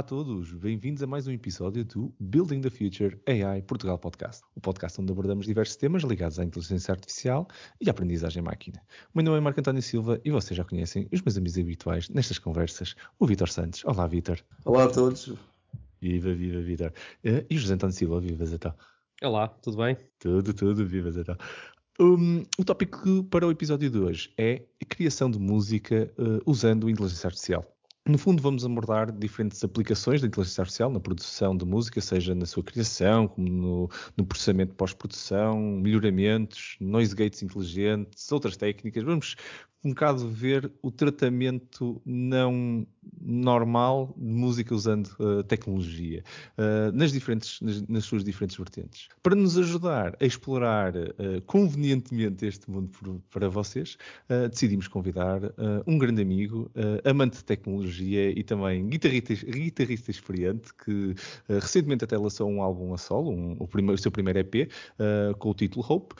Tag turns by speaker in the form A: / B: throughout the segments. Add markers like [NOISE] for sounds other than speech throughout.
A: Olá a todos, bem-vindos a mais um episódio do Building the Future AI Portugal Podcast, o podcast onde abordamos diversos temas ligados à inteligência artificial e à aprendizagem máquina. O meu nome é Marco António Silva e vocês já conhecem os meus amigos habituais nestas conversas, o Vitor Santos. Olá, Vitor.
B: Olá a todos.
A: Viva, viva, Vitor. Eh, e o José António Silva, viva, Zé
C: Olá, tudo bem?
A: Tudo, tudo, viva, Zé um, o tópico para o episódio de hoje é a criação de música uh, usando inteligência artificial. No fundo, vamos abordar diferentes aplicações da inteligência artificial na produção de música, seja na sua criação, como no, no processamento pós-produção, melhoramentos, noise gates inteligentes, outras técnicas. Vamos um bocado ver o tratamento não normal de música usando uh, tecnologia uh, nas, diferentes, nas, nas, suas diferentes vertentes. Para nos ajudar a explorar uh, convenientemente este mundo por, para vocês, decidimos convidar um grande amigo, amante de tecnologia e também guitarrista, guitarrista experiente, que recentemente até lançou um álbum a solo, um, o, primeiro, o, seu primeiro EP, com o título Hope,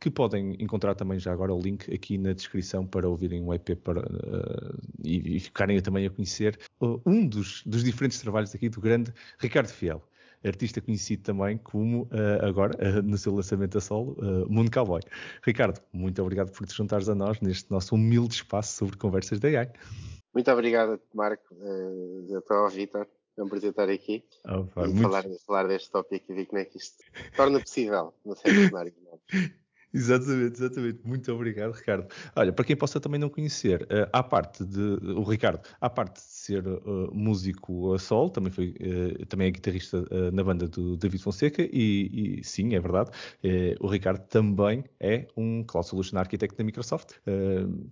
A: que podem encontrar também já agora o link aqui na descrição para ouvirem o EP para, e, e ficarem também a conhecer uh, um dos, dos diferentes trabalhos aqui do grande Ricardo Fiel artista conhecido também como, uh, agora, uh, no seu lançamento a solo, uh, Mundo Cowboy. Ricardo, muito obrigado por te juntares a nós neste nosso humilde espaço sobre conversas da AI.
B: Muito obrigado, Marco. Uh, estou ao Vitor. É um prazer estar aqui oh, e muito... falar, falar deste tópico e ver como é que isto torna possível no cenário.
A: Exatamente, exatamente. Muito obrigado, Ricardo. Olha, para quem possa também não conhecer, uh, à parte de o Ricardo, à parte de ser uh, músico a sol, também foi uh, também é guitarrista na banda do David Fonseca e, e sim, é verdade, o Ricardo também é um Cloud Solution Architect da Microsoft.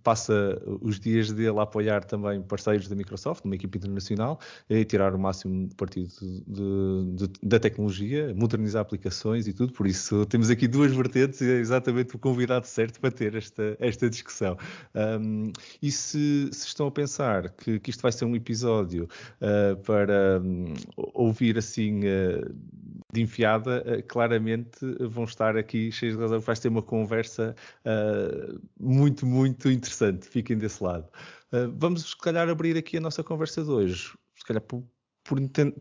A: passa os dias dele a apoiar também parceiros da Microsoft, numa equipe internacional, e tirar o máximo partido de, de, da tecnologia, modernizar aplicações e tudo. Por isso temos aqui duas vertentes é exatamente exatamente o convidado certo para ter esta, esta discussão. Um, e se, se, estão a pensar que, que, isto vai ser um episódio uh, para um, ouvir assim uh, de enfiada, uh, claramente vão estar aqui cheios de razão. Vai ser uma conversa muito, muito interessante. Fiquem desse lado. vamos, se calhar, abrir aqui a nossa conversa de hoje. Se calhar por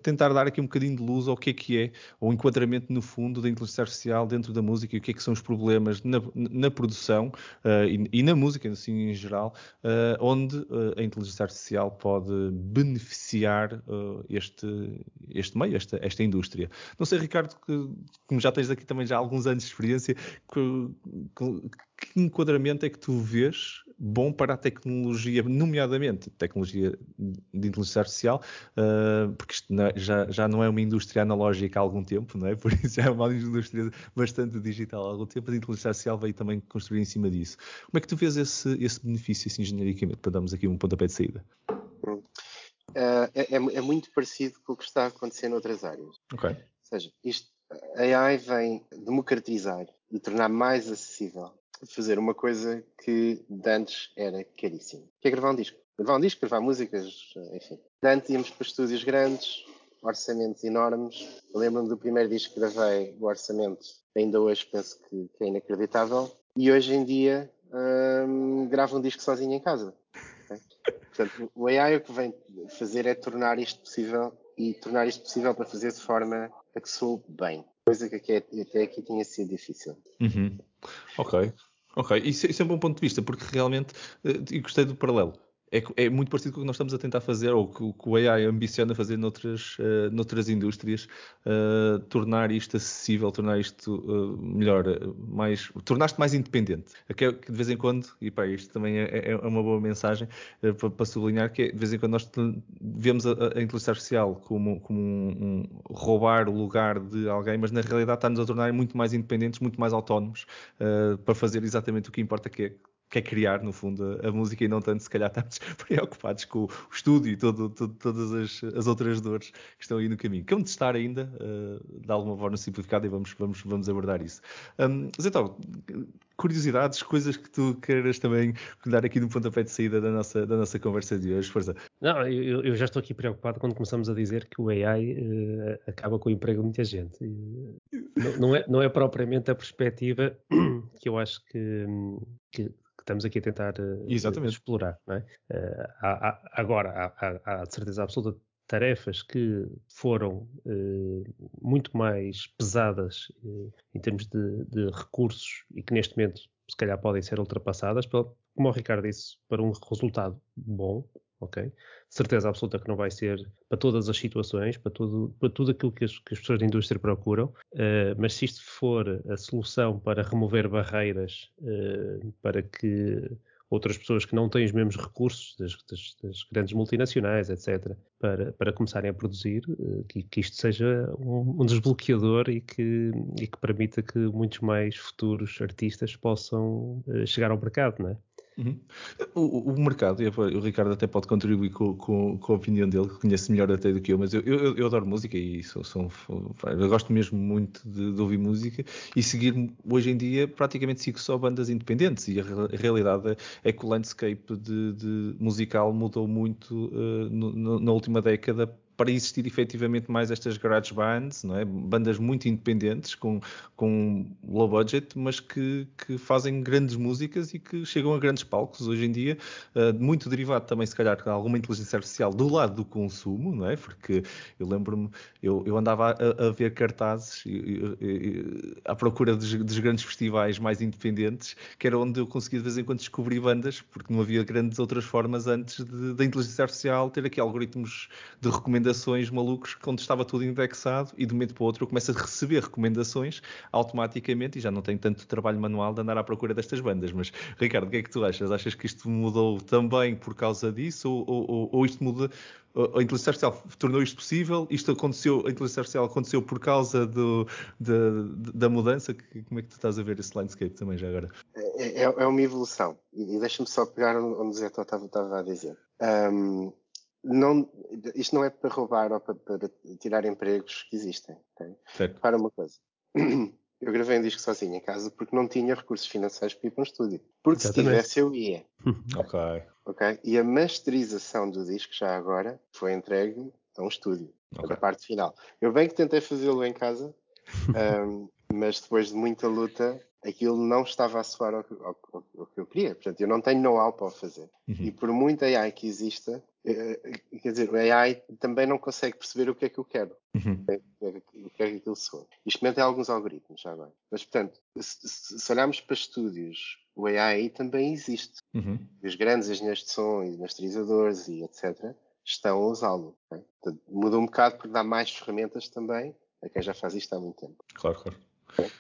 A: tentar dar aqui um bocadinho de luz ao que é que é o enquadramento no fundo da inteligência artificial dentro da música e o que é que são os problemas na, na produção uh, e, e, na música assim, em geral, uh, onde uh, a inteligência artificial pode beneficiar este, este meio, esta, esta indústria. Não sei, Ricardo, que, como já tens aqui também já alguns anos de experiência, que, que, que enquadramento é que tu vês bom para a tecnologia, nomeadamente tecnologia de inteligência artificial, uh, porque isto não, é, já, já não é uma indústria analógica há algum tempo, não é? [LAUGHS] Por isso já é uma indústria bastante digital há algum tempo, a inteligência artificial veio também construir em cima disso. Como é que tu vês esse, esse benefício, assim, genericamente, para darmos aqui um pontapé de saída?
B: Uh, é, é, muito parecido com o que está a acontecer noutras áreas.
A: Ok. Ou
B: seja, isto, a AI vem democratizar e tornar mais acessível fazer uma coisa que de antes era caríssimo. Que é gravar um disco. Gravar um disco, gravar músicas, enfim. Antes íamos para estúdios grandes, orçamentos enormes. lembro-me do primeiro disco que gravei, o orçamento ainda hoje penso que, que é inacreditável. E hoje em dia hum, gravo um disco sozinho em casa. Portanto, o AI o que vem fazer é tornar isto possível e tornar isto possível para fazer de forma a que soe bem. Coisa que até aqui tinha sido difícil.
A: Uhum. Ok. Ok, isso, isso, é um bom ponto de vista, porque realmente, eh, e gostei do paralelo é, é, muito parecido com o que nós estamos a tentar fazer, ou que, que o AI ambiciona fazer noutras, uh, noutras indústrias, uh, tornar isto acessível, tornar isto uh, melhor, mais, tornar-te mais independente. Que, é, que de vez em quando, e pá, isto também é, é uma boa mensagem para, para, sublinhar, que é, de vez em quando nós vemos a, a inteligência artificial como, como um, um, roubar o lugar de alguém, mas na realidade está-nos a tornar muito mais independentes, muito mais autónomos para fazer exatamente o que importa, que é quer criar, no fundo, a, a, música e não tanto, se calhar, [LAUGHS] estamos preocupados com o estúdio e todo, todo, todas as, as, outras dores que estão aí no caminho. Que é um testar ainda, uh, de alguma forma simplificada, e vamos, vamos, vamos abordar isso. Um, mas então, curiosidades, coisas que tu queiras também dar aqui no pontapé de saída da nossa, da nossa conversa de hoje, força.
C: Não, eu, eu já estou aqui preocupado quando começamos a dizer que o AI uh, eh, acaba com o emprego de muita gente. Não, não, é, não é propriamente a perspectiva [CLEARS THROAT] que eu acho que, que estamos aqui a tentar uh, explorar. Não é? Uh, há, há, agora, há, há, de certeza absoluta tarefas que foram uh, muito mais pesadas em termos de, de, recursos e que neste momento se calhar podem ser ultrapassadas, como o Ricardo disse, para um resultado bom, ok? Certeza absoluta que não vai ser para todas as situações, para tudo, para tudo aquilo que as, que as pessoas da indústria procuram, uh, mas se isto for a solução para remover barreiras, para que outras pessoas que não têm os mesmos recursos das, das, das grandes multinacionais, etc., para, para começarem a produzir, eh, que, que isto seja um, um desbloqueador e que, e que permita que muitos mais futuros artistas possam uh, chegar ao mercado, não é?
A: Uhum. O, o, mercado, e o Ricardo até pode contribuir com, com, com, a opinião dele, que conhece melhor até do que eu, mas eu, eu, eu adoro música e sou, sou, eu gosto mesmo muito de, de, ouvir música e seguir hoje em dia praticamente sigo só bandas independentes e a, a realidade é que o landscape de, de musical mudou muito uh, no, na última década para existir efetivamente mais estas garage bands, não é? bandas muito independentes, com, com low budget, mas que, que fazem grandes músicas e que chegam a grandes palcos hoje em dia, uh, muito derivado também, se calhar, de alguma inteligência artificial do lado do consumo, não é? porque eu lembro-me, eu, eu andava a, a ver cartazes à procura dos, dos, grandes festivais mais independentes, que era onde eu conseguia de vez em quando descobrir bandas, porque não havia grandes outras formas antes da inteligência artificial ter aqui algoritmos de recomendação recomendações malucos onde estava tudo indexado e de um momento para o outro eu começo a receber recomendações automaticamente e já não tenho tanto trabalho manual de andar à procura destas bandas. Mas, Ricardo, o que é que tu achas? Achas que isto mudou também por causa disso ou, ou, ou isto muda a inteligência artificial tornou isto possível, isto aconteceu, a inteligência artificial aconteceu por causa do, de, da mudança, como é que tu estás a ver esse landscape também já agora?
B: É, é, é uma evolução, e deixa-me só pegar onde o Zé estava, estava a dizer. Um, não, isto não é para roubar ou para, para tirar empregos que existem. Okay? Para uma coisa. [CLEARS THROAT] Eu gravei um disco sozinho em casa porque não tinha recursos financeiros para ir para um estúdio. Porque Exatamente. se tivesse, eu ia. [LAUGHS]
A: ok.
B: Ok? E a masterização do disco, já agora, foi entregue a um estúdio. Okay. A parte final. Eu bem que tentei fazê-lo em casa, [LAUGHS] um, mas depois de muita luta, aquilo não estava a soar ao, ao, ao, ao que eu queria. Portanto, eu não tenho know-how para o fazer. Uhum. E por muita AI que exista, quer dizer, o AI também não consegue perceber o que é que eu quero, uhum. o, que é, que é aquilo soa. Isto tem alguns algoritmos já agora. Mas, portanto, se, se, olharmos para estúdios, o AI também existe. Uhum. Os grandes engenheiros de som e masterizadores e etc. estão a usá-lo. Okay? muda um bocado porque dá mais ferramentas também a quem já faz isto há muito tempo.
A: Claro, claro.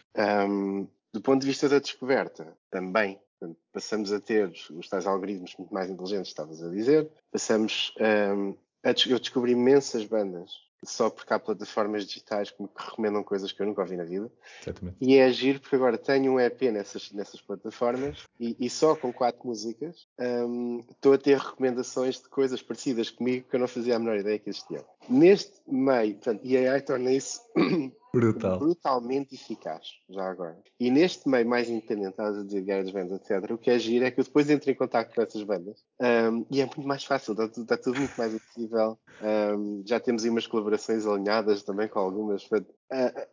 B: Um, do ponto de vista da descoberta, também Portanto, passamos a ter os tais algoritmos muito mais inteligentes, estavas a dizer. Passamos um, a, eu descobri imensas bandas só porque há plataformas digitais que me recomendam coisas que eu nunca ouvi na vida.
A: Exatamente.
B: E é agir porque agora tenho um EP nessas, nessas plataformas e, e só com quatro músicas um, estou a ter recomendações de coisas parecidas comigo que eu não fazia a menor ideia que existiam. Neste meio, portanto, e a AI torna isso
A: Brutal.
B: brutalmente eficaz, já agora. E neste meio mais independente, estás a dizer garage bands, etc., o que é giro é que eu depois entro em contato com essas bandas um, e é muito mais fácil, está tudo, está tudo muito mais acessível. Um, já temos aí umas colaborações alinhadas também com algumas. A,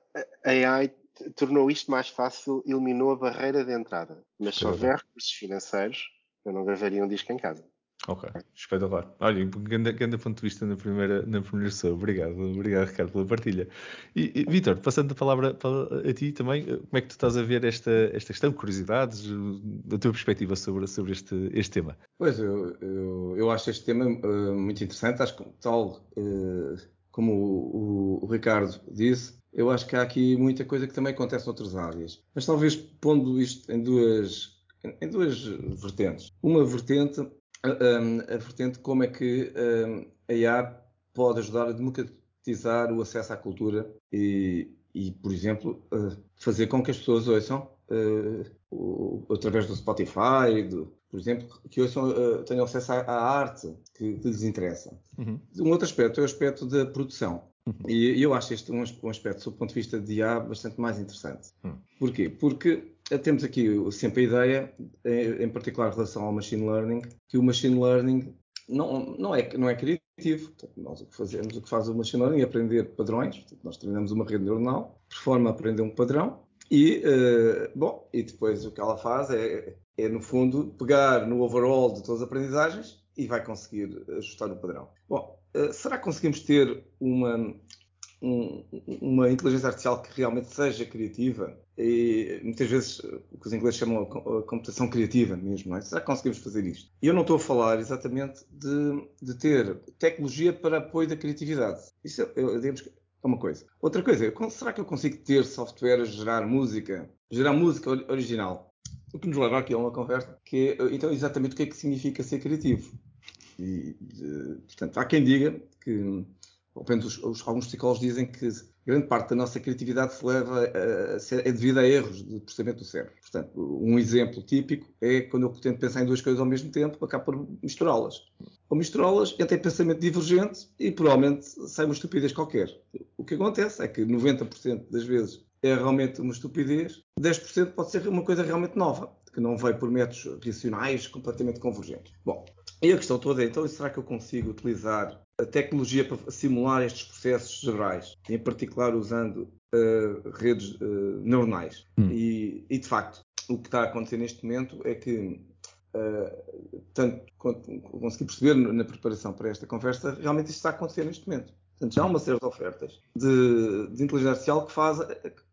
B: a AI tornou isto mais fácil, eliminou a barreira de entrada. Mas se houver recursos financeiros, eu não gravaria um disco em casa.
A: Ok, espetacular. Olha, grande, grande ponto de vista na primeira, na primeira sessão. Obrigado, obrigado, Ricardo, pela partilha. E, e Vitor, passando a palavra para, a ti também, como é que tu estás a ver esta, esta questão, curiosidades, a tua perspectiva sobre, sobre este, este tema?
D: Pois, eu, eu, eu acho este tema uh, muito interessante. Acho que, tal uh, como o, o, o Ricardo disse, eu acho que há aqui muita coisa que também acontece noutras áreas. Mas talvez pondo isto em duas, em duas vertentes. Uma vertente a, a, vertente como é que a IA pode ajudar a democratizar o acesso à cultura e, e por exemplo, fazer com que as pessoas ouçam uh, através do Spotify, do, por exemplo, que ouçam, uh, tenham acesso à, à arte que, que, lhes interessa. Uhum. Um outro aspecto é o aspecto da produção. Uhum. E eu acho este um, aspecto, do ponto de vista de IA, bastante mais interessante. Uhum. Porquê? Porque temos aqui sempre a ideia, em particular em relação ao machine learning, que o machine learning não, não, é, não é criativo. nós o que fazemos, o que faz o machine learning é aprender padrões. nós treinamos uma rede neuronal, a aprender um padrão, e, uh, bom, e depois o que ela faz é, é, no fundo, pegar no overall de todas as aprendizagens e vai conseguir ajustar o padrão. Bom, uh, será que conseguimos ter uma, um, uma inteligência artificial que realmente seja criativa? E muitas vezes o que os ingleses chamam a computação criativa mesmo, não é? Será que conseguimos fazer isto? E eu não estou a falar exatamente de, de ter tecnologia para apoio da criatividade. Isso, eu, digamos que é uma coisa. Outra coisa, será que eu consigo ter software a gerar música? Gerar música original? O que nos leva aqui a uma conversa que é, então, exatamente o que é que significa ser criativo. E, de, portanto, há quem diga que, ou menos os, alguns psicólogos dizem que grande parte da nossa criatividade se leva a, a é devido a erros de processamento do cérebro. Portanto, um exemplo típico é quando eu tento pensar em duas coisas ao mesmo tempo, acabo por misturá-las. Ou misturá-las, entra em pensamento divergente e provavelmente sai uma estupidez qualquer. O que acontece é que 90% das vezes é realmente uma estupidez, 10% pode ser uma coisa realmente nova, que não veio por métodos racionais completamente convergentes. Bom, e a questão toda é, então, será que eu consigo utilizar a tecnologia para simular estes processos cerebrais, em particular usando uh, redes uh, neuronais? Hum. E, e, de facto, o que está a acontecer neste momento é que Uh, tanto consegui perceber na preparação para esta conversa, realmente isto está a acontecer neste momento. Portanto, já há uma série de ofertas de, de inteligência artificial que, faz,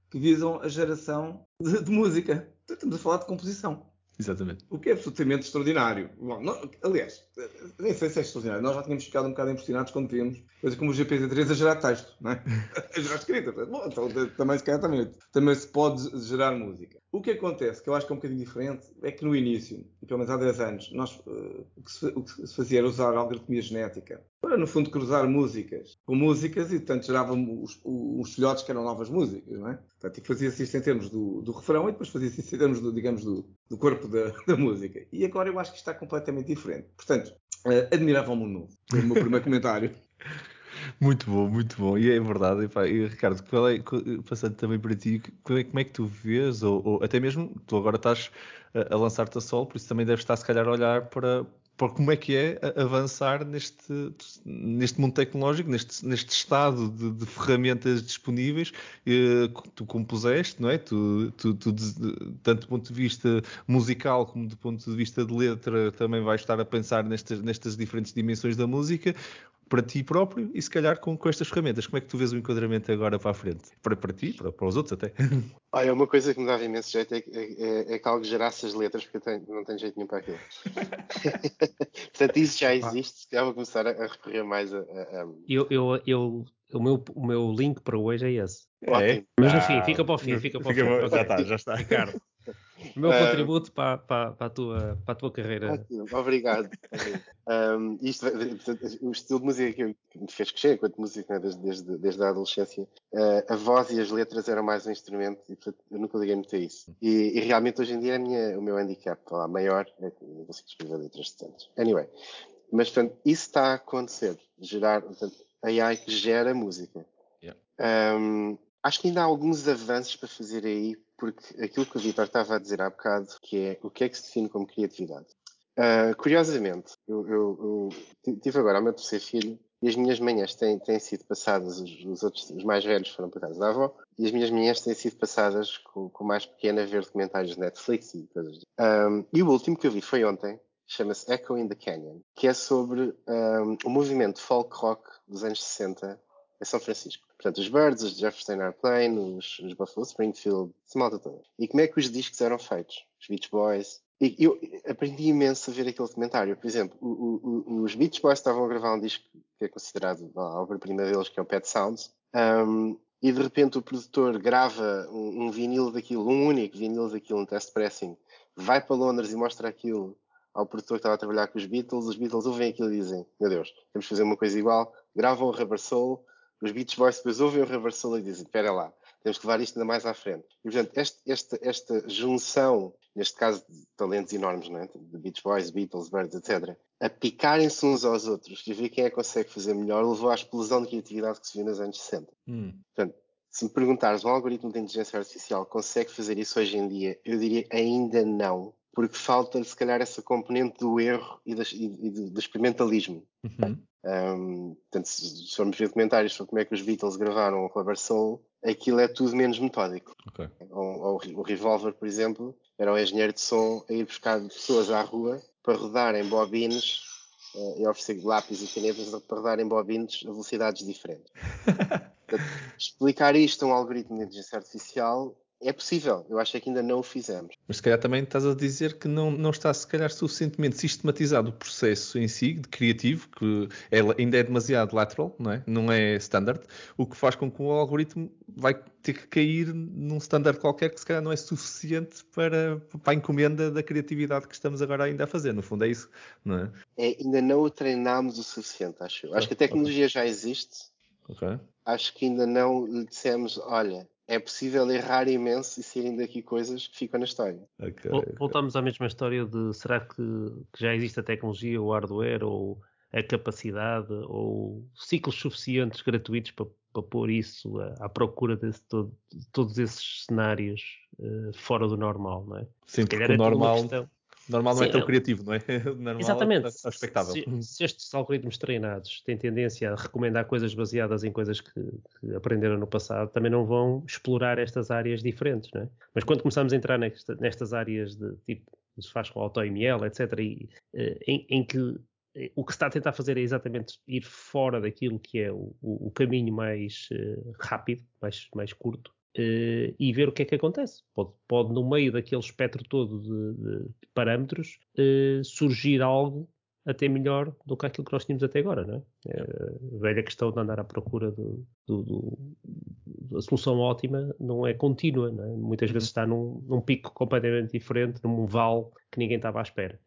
D: que visam a geração de, de música. Estamos a falar de composição.
A: Exatamente.
D: O que é absolutamente extraordinário. Bom, não, aliás, nem sei se é extraordinário. Nós já tínhamos ficado um bocado impressionados quando vimos coisas como o GPT-3 a gerar texto, não é? [LAUGHS] a gerar escrita. Bom, então, também se calhar também, também se pode gerar música. O que acontece, que eu acho que é um bocadinho diferente, é que no início, pelo menos há 10 anos, nós, uh, o, que se, o, que se, fazia era usar algoritmia genética para, no fundo, cruzar músicas com músicas e, portanto, geravam os, os filhotes que eram novas músicas, não é? Portanto, fazia-se isto em termos do, do, refrão e depois fazia-se isto em termos, do, digamos, do, do corpo da, [LAUGHS] da, música. E agora eu acho que está completamente diferente. Portanto, uh, admiravam-me o novo. O meu primeiro comentário. [LAUGHS]
A: Muito bom, muito bom. E é verdade. E, Ricardo, qual é, passando também para ti, como é, como é que tu vês, ou, ou, até mesmo tu agora estás a, a lançar-te a sol, por isso também deves estar, se calhar, a olhar para, para como é que é avançar neste, neste mundo tecnológico, neste, neste estado de, de ferramentas disponíveis que tu compuseste, não é? Tu, tu, tu, tanto do ponto de vista musical como do ponto de vista de letra, também vais estar a pensar nestas, nestas diferentes dimensões da música para ti próprio e se calhar com, com estas ferramentas. Como é que tu vês o enquadramento agora para a frente? Para, para ti, para, para os outros até. [LAUGHS]
B: Olha, uma coisa que me dava imenso jeito é, é, é que algo gerasse as letras, porque eu tenho, não tenho jeito nenhum para aquilo. [LAUGHS] Portanto, isso já existe, se calhar vou começar a, a recorrer mais a. a, a...
C: Eu, eu, eu, o, meu, o meu link para hoje é esse.
A: É?
C: Mas no fim, fica para o fim, fica para o fim.
A: Já está, já está.
C: Ricardo. O meu contributo para, para, para, a tua, para a tua carreira.
B: Obrigado. um, isto, o estilo de música que me fez crescer enquanto músico né, desde, desde, desde a adolescência, uh, a voz e as letras eram mais um instrumento e portanto, eu nunca liguei muito a isso. E, e realmente hoje em dia é minha, o meu handicap lá, maior é que não consigo escrever letras decentes. Anyway, mas portanto, isso está a acontecer. Gerar, portanto, AI que gera música. Yeah. Um, acho que ainda há alguns avanços para fazer aí porque aquilo que o Vitor estava a dizer há bocado, que é o que é que se define como criatividade. Uh, curiosamente, eu, eu, eu, tive agora o meu terceiro filho e as minhas manhãs têm, têm sido passadas, os, os, outros, os mais velhos foram para casa da avó, e as minhas manhãs têm sido passadas com, com mais pequeno a ver documentários de Netflix e coisas. Um, e o último que eu vi foi ontem, chama-se Echo in the Canyon, que é sobre um, o movimento folk rock dos anos 60 em São Francisco. Portanto, os Birds, os Jefferson Airplane, os, os Buffalo Springfield, essa malta toda. E como é que os discos eram feitos? Os Beach Boys. E eu aprendi imenso a ver aquele documentário. Por exemplo, o, o, os Beach Boys estavam a gravar um disco que é considerado a obra-prima deles, que é o Pet Sounds. Um, e de repente o produtor grava um, um, vinil daquilo, um único vinil daquilo, um test pressing, vai para Londres e mostra aquilo ao produtor que estava a trabalhar com os Beatles, os Beatles ouvem aquilo e dizem, meu Deus, temos que fazer uma coisa igual, gravam o Rubber Soul, os Beach Boys depois ouvem o Reverse Soul e dizem, espera lá, temos que levar isto ainda mais à frente. E, portanto, este, esta, esta junção, neste caso de talentos enormes, não é? de Beach Boys, Beatles, Birds, etc., a picarem-se uns aos outros e ver quem é que consegue fazer melhor, levou à explosão de criatividade que se viu nos anos 60. Hum. Portanto, se me perguntares, um algoritmo de inteligência artificial consegue fazer isso hoje em dia? Eu diria ainda não, porque falta se calhar essa componente do erro e, das, e, e do, experimentalismo. Uhum. Um, portanto, se formos ver comentários sobre como é que os Beatles gravaram o Rubber Soul, aquilo é tudo menos metódico. Okay. O, o, o, Revolver, por exemplo, era um engenheiro de som a ir buscar pessoas à rua para rodarem bobines uh, e oferecer lápis e canetas para rodarem bobinos a velocidades diferentes. [LAUGHS] Portanto, explicar isto a um algoritmo de inteligência artificial é possível, eu acho que ainda não o fizemos.
A: Mas se calhar também estás a dizer que não, não está se calhar suficientemente sistematizado o processo em si, de criativo, que é, ainda é demasiado lateral, não é? Não é standard, o que faz com que o algoritmo vai ter que cair num standard qualquer que se calhar não é suficiente para, para a encomenda da criatividade que estamos agora ainda a fazer. No fundo é isso, não é?
B: é ainda não o treinámos o suficiente, acho eu. Acho que a tecnologia okay. já existe.
A: Okay.
B: Acho que ainda não lhe dissemos, olha, é possível errar imenso e saírem daqui coisas que ficam na história.
C: Okay, Voltamos okay. à mesma história de será que, que, já existe a tecnologia, o hardware ou a capacidade ou ciclos suficientes gratuitos para, para pôr isso à, à procura de, todo, de, todos esses cenários uh, fora do normal, não é?
A: Sim, porque o é normal Normal não é Sim, é tão criativo, não é? [LAUGHS]
C: Normal exatamente. É, expectável. Se, se, estes algoritmos treinados têm tendência a recomendar coisas baseadas em coisas que, que, aprenderam no passado, também não vão explorar estas áreas diferentes, não é? Mas quando começamos a entrar nesta, nestas áreas de tipo, se faz com AutoML, etc., e, eh, em, em que eh, o que se está a tentar fazer é exatamente ir fora daquilo que é o, o caminho mais uh, rápido, mais, mais curto, uh, e ver o que é que acontece. Pode, pode no meio daquele espectro todo de, de parâmetros, uh, surgir algo até melhor do que aquilo que nós tínhamos até agora, não é? é a velha questão de andar à procura do, do, do, da solução ótima não é contínua, não é? Muitas vezes está num, num pico completamente diferente, num vale que ninguém estava à espera.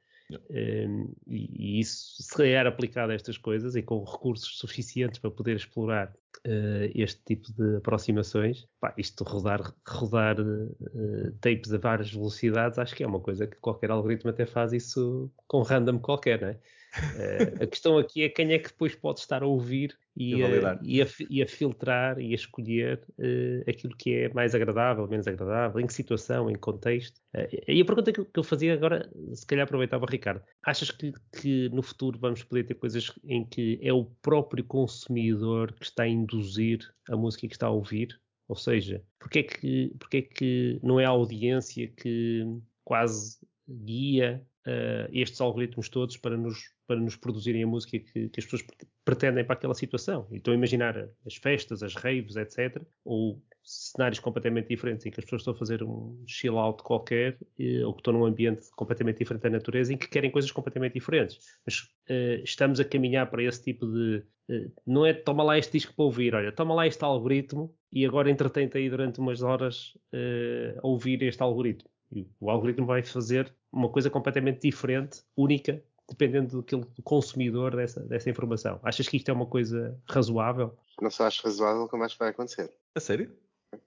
C: Um, e, e, isso, se é aplicado a estas coisas e com recursos suficientes para poder explorar uh, este tipo de aproximações, pá, isto rodar, rodar uh, tapes a várias velocidades, acho que é uma coisa que qualquer algoritmo até faz isso com random qualquer, não é? Uh, a questão aqui é quem é que depois pode estar a ouvir e, a, e, a, e a, filtrar e a escolher uh, aquilo que é mais agradável, menos agradável, em que situação, em contexto. Uh, e a pergunta que, que, eu fazia agora, se calhar aproveitava, Ricardo, achas que, que, no futuro vamos poder ter coisas em que é o próprio consumidor que está a induzir a música que está a ouvir? Ou seja, porque é que, porque é que não é a audiência que quase guia uh, estes algoritmos todos para nos, para nos produzirem a música que, que as pessoas pretendem para aquela situação. E a imaginar as festas, as raves, etc. Ou cenários completamente diferentes em que as pessoas estão a fazer um chill out qualquer ou que estão num ambiente completamente diferente da natureza em que querem coisas completamente diferentes. Mas uh, estamos a caminhar para esse tipo de. Uh, não é toma lá este disco para ouvir, olha, toma lá este algoritmo e agora entretém-te aí durante umas horas uh, a ouvir este algoritmo. E o algoritmo vai fazer uma coisa completamente diferente, única, dependendo do, do consumidor dessa, dessa informação. Achas que isto é uma coisa razoável?
B: Não só acho razoável, como acho que vai acontecer.
A: A sério?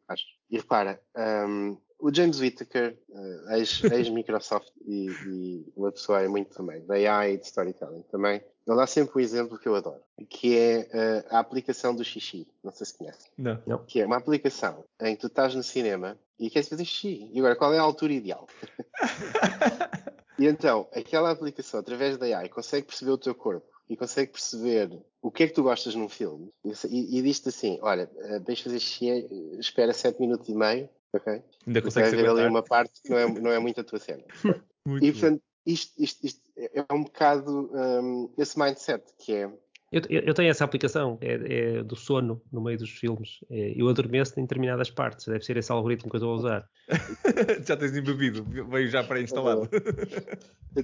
B: Acho. E repara, um, o James Whittaker, uh, [LAUGHS] ex-Microsoft e, e, uma pessoa é muito também, da AI e de storytelling também, ele dá sempre um exemplo que eu adoro, que é uh, a aplicação do xixi. Não sei se conhece.
A: Não.
B: Não. Que é uma aplicação em que tu estás no cinema e queres fazer xixi. E agora, qual é a altura ideal? [LAUGHS] [LAUGHS] e então, aquela aplicação, através da AI, consegue perceber o teu corpo e consegue perceber o que é que tu gostas num filme e, e diz-te assim, olha, tens de fazer xixi, espera 7 minutos e meio, ok?
A: Ainda consegue
B: ver ali uma parte que não é, não é muito a tua cena. [LAUGHS] e, portanto, isto, isto, isto, é um bocado um, esse mindset que é
C: eu, eu, tenho essa aplicação, é, é, do sono no meio dos filmes. É, eu adormeço em determinadas partes, deve ser esse algoritmo que eu estou a usar. [LAUGHS]
A: já tens embebido, veio já pré-instalado.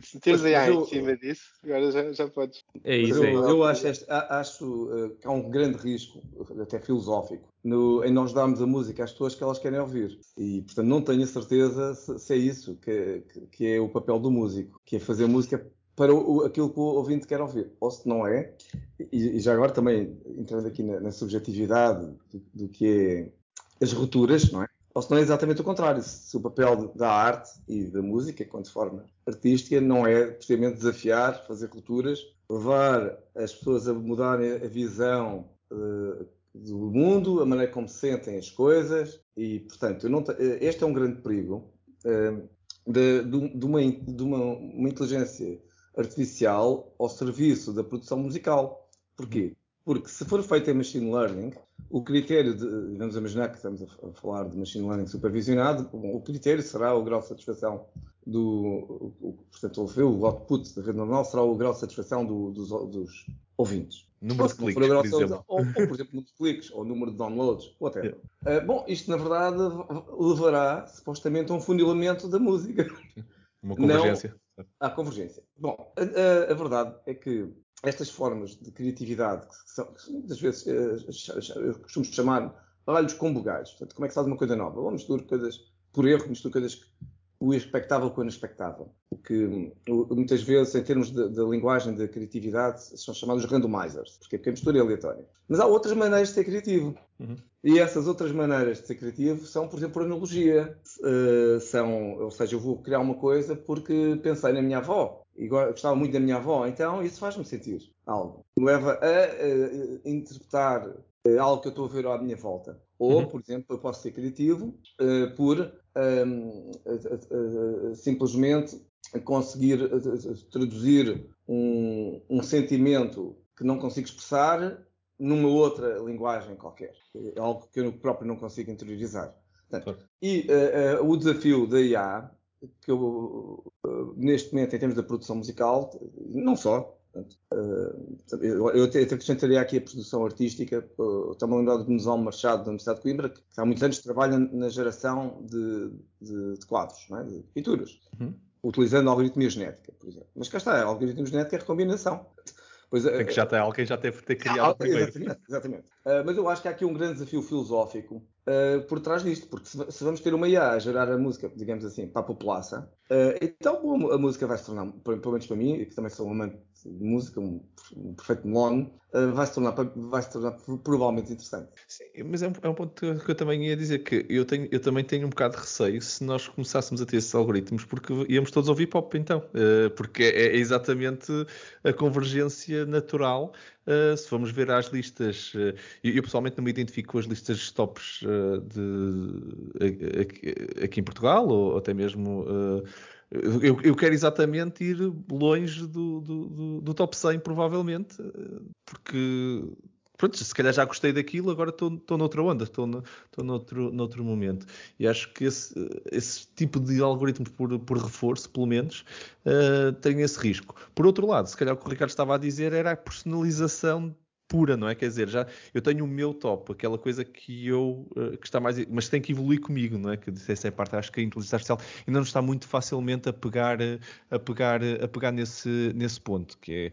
B: Se [LAUGHS] tens AI em cima disso, agora já, já podes.
D: É isso, eu, eu acho, acho uh, que há um grande risco, até filosófico, no, em nós darmos a música às pessoas que elas querem ouvir. E, portanto, não tenho a certeza se, se é isso que, que, que é o papel do músico, que é fazer música para o, aquilo que o ouvinte quer ouvir. Ou se não é, e, e já agora também entrando aqui na, na subjetividade do, do, que é as rupturas, não é? Ou se não é exatamente o contrário, se o papel da arte e da música, quanto forma artística, não é precisamente desafiar, fazer rupturas, levar as pessoas a mudarem a visão uh, do mundo, a maneira como sentem as coisas, e portanto, não, este é um grande perigo uh, de, de, de, uma, de uma, uma inteligência artificial ao serviço da produção musical. Porquê? Porque se for feito em machine learning, o critério de, vamos imaginar que estamos a falar de machine learning supervisionado, o critério será o grau de satisfação do, o, portanto, o output da rede normal será o grau de satisfação do, dos, dos, ouvintes.
A: Número de cliques, por exemplo.
D: Ou, ou, por exemplo, número de cliques, ou número de downloads, whatever. Yeah. Uh, bom, isto na verdade levará supostamente a um funilamento da música.
A: Uma convergência.
D: À convergência. Bom, a, a, a, verdade é que estas formas de criatividade, que, são, muitas vezes uh, eu costumo chamar baralhos com bugais. Portanto, como é que se faz uma coisa nova? Ou mistura coisas por erro, mistura coisas que o expectável com o inexpectável. Que muitas vezes, em termos de, linguagem de criatividade, são chamados randomizers, porque, porque a mistura é aleatória. Mas há outras maneiras de ser criativo. Uhum. E essas outras maneiras de ser criativo são, por exemplo, por analogia. Uh, são, ou seja, eu vou criar uma coisa porque pensei na minha avó e gostava muito da minha avó, então isso faz-me sentir algo. Me leva a, a interpretar uh, algo que eu estou a ver à minha volta. Ou, uhum. por exemplo, eu posso ser criativo uh, por simplesmente conseguir traduzir um, um, sentimento que não consigo expressar numa outra linguagem qualquer. É algo que eu próprio não consigo interiorizar. Portanto, e o desafio da IA, que eu, neste momento, em termos da produção musical, não só, Portanto, uh, eu, eu até acrescentaria aqui a produção artística. Uh, Estou-me a lembrar do Gonçalo Machado, da Universidade de Coimbra, que há muitos anos trabalha na geração de, de, de quadros, é? de pinturas, uhum. utilizando algoritmia genética, por exemplo. Mas cá está, a algoritmia genética é recombinação.
A: Pois, Tem que já ter alguém já teve ter criado ah, primeiro.
D: Exatamente. exatamente. Uh, mas eu acho que há aqui um grande desafio filosófico uh, por trás disto, porque se, se, vamos ter uma IA a gerar a música, digamos assim, para a população, uh, então a música vai se tornar, pelo menos para mim, que também sou um amante música, um, um perfeito melone, vai, se tornar, vai se tornar provavelmente interessante.
A: Sim, mas é um, é um, ponto que eu também ia dizer que eu, tenho, eu também tenho um bocado de receio se nós começássemos a ter esses algoritmos, porque íamos todos ouvir pop então, porque é, é exatamente a convergência natural. se formos ver as listas, eu, eu, pessoalmente não me identifico com as listas de tops de, aqui, aqui, em Portugal, ou até mesmo. Eu, eu, quero exatamente ir longe do, do, do, do, top 100, provavelmente, porque pronto, se calhar já gostei daquilo, agora estou noutra onda, estou no, noutro, noutro momento. E acho que esse, esse tipo de algoritmos por, por reforço, pelo menos, uh, tem esse risco. Por outro lado, se calhar o que o Ricardo estava a dizer era a personalização pura, não é? Quer dizer, já eu tenho o meu top, aquela coisa que eu uh, que está mais, mas tem que evoluir comigo, não é? Que essa é a parte, acho que a inteligência artificial ainda não está muito facilmente a pegar, a pegar, a pegar nesse, nesse ponto, que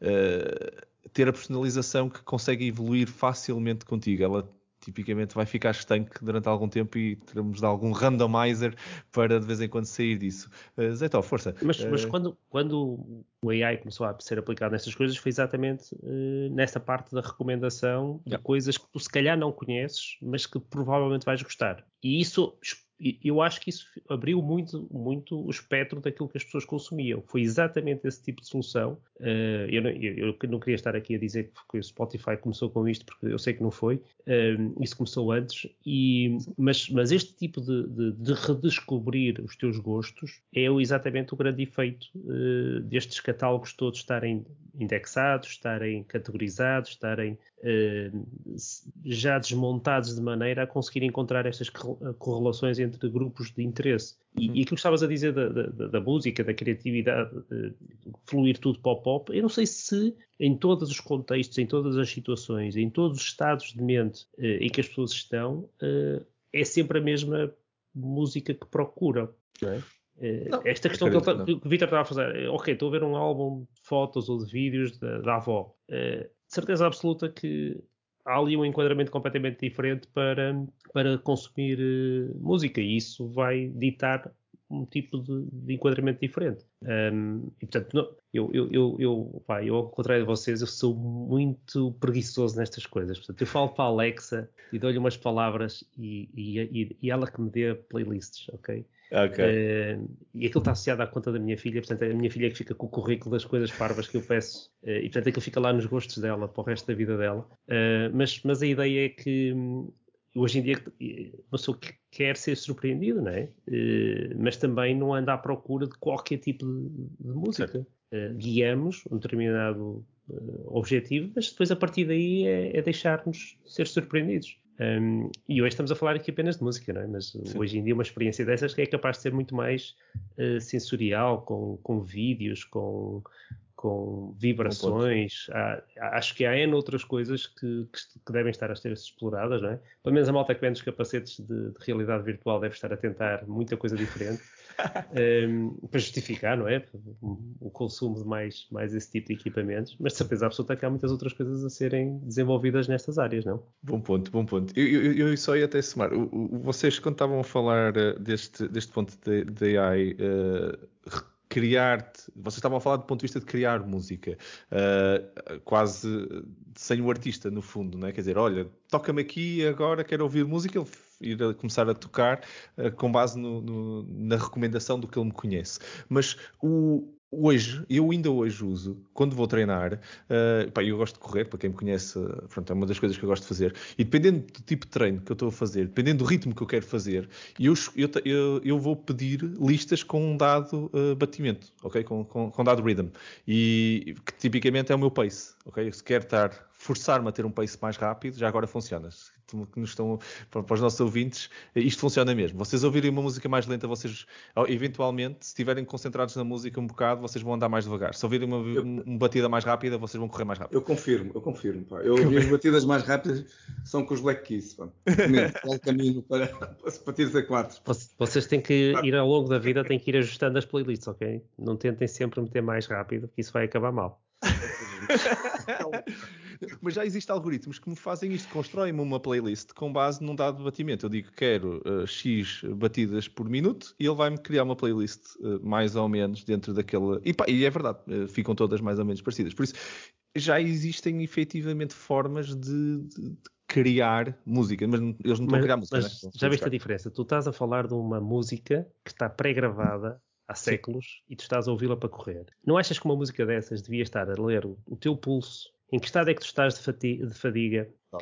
A: é uh, ter a personalização que consegue evoluir facilmente contigo. Ela tipicamente vai ficar estanque durante algum tempo e teremos de algum randomizer para de vez em quando sair disso. Uh, Zé Tó, força.
C: Mas, uh... mas quando, quando o AI começou a ser aplicado nestas coisas foi exatamente uh, nessa parte da recomendação de coisas que tu se calhar não conheces, mas que provavelmente vais gostar. E isso eu acho que isso abriu muito, muito o espectro daquilo que as pessoas consumiam. Foi exatamente esse tipo de solução. Uh, eu, não, eu, não, queria estar aqui a dizer que o Spotify começou com isto, porque eu sei que não foi. Uh, isso começou antes. E, mas, mas este tipo de, de, de, redescobrir os teus gostos é exatamente o grande efeito uh, destes catálogos todos estarem indexados, estarem categorizados, estarem já desmontados de maneira a conseguir encontrar estas correlações entre grupos de interesse. E, uhum. e aquilo que estavas a dizer da, da, da música, da criatividade, de fluir tudo para o pop, eu não sei se em todos os contextos, em todas as situações, em todos os estados de mente eh, em que as pessoas estão, eh, é sempre a mesma música que procuram. É? Eh, não, Esta questão que, ele, que, o Vitor estava a fazer, ok, estou a ver um álbum de fotos ou de vídeos da, da avó. de certeza absoluta que há ali um enquadramento completamente diferente para, para consumir uh, música e isso vai ditar um tipo de, de enquadramento diferente. Um, e portanto, não, eu, eu, eu, eu, pá, eu, ao contrário de vocês, eu sou muito preguiçoso nestas coisas. Portanto, eu falo para a Alexa e dou-lhe umas palavras e, e, e, ela que me dê playlists, ok?
A: Ok.
C: Uh, e aquilo está associado à conta da minha filha, portanto, a minha filha é que fica com o currículo das coisas parvas que eu peço, uh, e portanto aquilo fica lá nos gostos dela para o resto da vida dela. Uh, mas, mas a ideia é que hum, hoje em dia uma pessoa quer ser surpreendida, não é? mas também não anda à procura de qualquer tipo de, de música. guiamos um determinado objetivo, mas depois a partir daí é, é deixar-nos ser surpreendidos. Um, e hoje estamos a falar aqui apenas de música, não é? Mas Sim. hoje em dia uma experiência dessas que é capaz de ser muito mais uh, sensorial, com, com vídeos, com, com vibrações. Há, acho que há N outras coisas que, que, que, devem estar a ser exploradas, não é? Pelo menos a malta que vende os capacetes de, de realidade virtual deve estar a tentar muita coisa diferente um, para justificar, não é? O consumo de mais, mais esse tipo de equipamentos. Mas de certeza absoluta que há muitas outras coisas a serem desenvolvidas nestas áreas, não?
A: Bom ponto, bom ponto. Eu, eu, eu só ia até somar. Vocês, quando estavam a falar eh, deste, deste ponto de, AI. Uh, criar-te. Vocês estavam a falar do ponto de vista de criar música, uh, quase sem o artista, no fundo, não é? Quer dizer, olha, toca-me aqui agora, quero ouvir música, ele ir a começar a tocar uh, com base no, no, na recomendação do que ele me conhece. Mas o, Hoje, eu ainda hoje uso, quando vou treinar, uh, pá, eu gosto de correr, para quem me conhece, pronto, é uma das coisas que eu gosto de fazer, e dependendo do tipo de treino que eu estou a fazer, dependendo do ritmo que eu quero fazer, eu, eu, eu vou pedir listas com um dado uh, batimento, ok? Com, com, com dado rhythm, e que tipicamente é o meu pace, ok? Se quero estar forçar-me a ter um pace mais rápido, já agora funciona. Que nos estão, para os nossos ouvintes, isto funciona mesmo. Vocês ouvirem uma música mais lenta, vocês, eventualmente, se estiverem concentrados na música um bocado, vocês vão andar mais devagar. Se ouvirem uma, uma batida mais rápida, vocês vão correr mais rápido.
D: Eu confirmo, eu confirmo. Pá. Eu, as batidas mais rápidas são com os Black Keys. Pá. É [LAUGHS] o caminho para, para batidas a quatro.
C: Vocês têm que ir ao longo da vida, têm que ir ajustando as playlists, ok? Não tentem sempre meter mais rápido, que isso vai acabar mal. [LAUGHS] [LAUGHS]
A: Mas já existem algoritmos que me fazem isto, constroem-me uma playlist com base num dado batimento. Eu digo quero uh, X batidas por minuto e ele vai-me criar uma playlist uh, mais ou menos dentro daquela. E, pá, e é verdade, uh, ficam todas mais ou menos parecidas. Por isso, já existem efetivamente formas de, de, de criar música, mas eles não estão a criar música. Mas
C: né? já viste a diferença? Tu estás a falar de uma música que está pré-gravada há séculos Sim. e tu estás a ouvi-la para correr. Não achas que uma música dessas devia estar a ler o, o teu pulso em que estado é que tu estás de, fatiga, de fadiga? Não.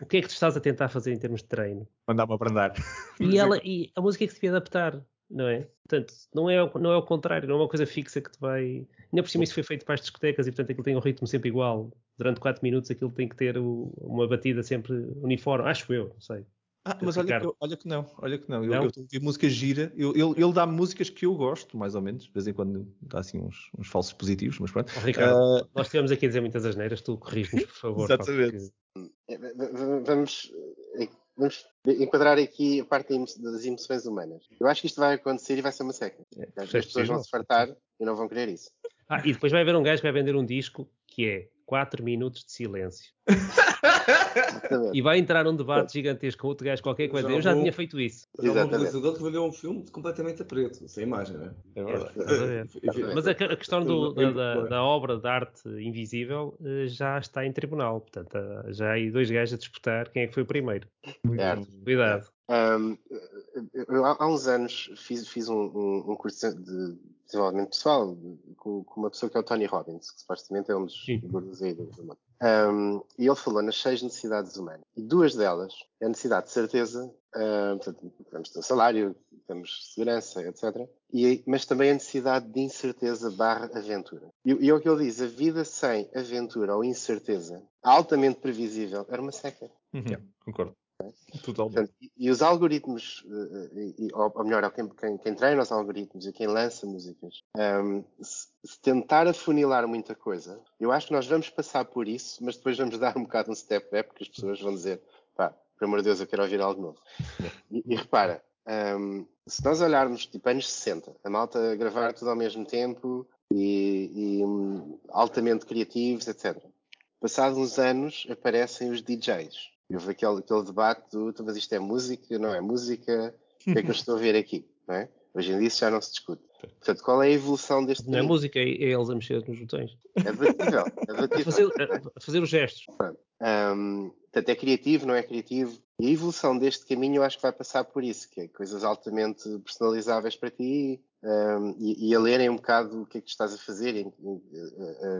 C: O que é que tu estás a tentar fazer em termos de treino?
A: Mandar-me a brandar.
C: E, ela, e a música é que se devia adaptar, não é? Portanto, não é, não é o contrário, não é uma coisa fixa que te vai. Ainda por cima isso foi feito para as discotecas e portanto aquilo tem um ritmo sempre igual. Durante 4 minutos aquilo tem que ter o, uma batida sempre uniforme, acho eu, não sei.
A: Ah, mas olha que, olha que, não, olha que não. não? Eu, eu ouvi música gira. Eu, ele, ele dá músicas que eu gosto, mais ou menos. De vez em quando dá assim uns, uns falsos positivos, mas pronto.
C: Oh, Ricardo, uh... nós estivemos aqui a dizer muitas asneiras, tu corriges-nos, por favor.
A: Exatamente.
B: É, vamos, vamos enquadrar aqui a parte das emoções humanas. Eu acho que isto vai acontecer e vai ser uma seca. É, As pessoas vão se fartar e não vão querer isso.
C: Ah, e depois vai haver um gajo que vai vender um disco que é 4 minutos de silêncio. [LAUGHS] e vai entrar um debate gigantesco com outro gajo qualquer coisa. Eu já tinha feito isso.
D: Já um realizador que vendeu um filme completamente a preto, sem imagem, não é? É
C: verdade. Mas a, questão do, da, da, da, obra de arte invisível eh, já está em tribunal. Portanto, já há aí dois gajos a disputar quem é que foi o primeiro. Cuidado.
B: Um, eu, há uns anos fiz, fiz um, um, um, curso de desenvolvimento pessoal com, com, uma pessoa que é o Tony Robbins, que supostamente é um dos gurus aí do, mundo. Um, e ele falou nas seis necessidades humanas. E duas delas é a necessidade de certeza, uh, portanto, temos ter um salário, temos segurança, etc. E, mas também a necessidade de incerteza barra aventura. E, e é o que ele diz, a vida sem aventura ou incerteza, altamente previsível, era uma seca.
A: Uhum, concordo.
B: Portanto, e os algoritmos, eh, e, ou melhor, quem, quem, quem, treina os algoritmos e quem lança músicas, um, ehm, se, se, tentar afunilar muita coisa, eu acho que nós vamos passar por isso, mas depois vamos [LAUGHS] dar um bocado um step back, porque as pessoas vão dizer, pá, pelo amor de Deus, eu quero ouvir algo novo. E, e repara, um, ehm, se nós olharmos tipo anos 60, a malta a gravar tudo ao mesmo tempo e, e um, altamente criativos, etc. Passados uns anos aparecem os DJs houve aquele, aquele debate do então, mas isto é música, não é música, o que é que eu [LAUGHS] estou a ver aqui? Não é? Hoje em dia isso já não se discute. Portanto, qual é a evolução deste
C: Não é música, é, é eles a mexer nos botões.
B: É debatível. É [LAUGHS] debatível.
C: a, fazer, a fazer os gestos.
B: Um, portanto, é criativo, não é criativo. E a evolução deste caminho eu acho que vai passar por isso, que é coisas altamente personalizáveis para ti um, e, e, a lerem um bocado o que é que tu estás a fazer, em, em,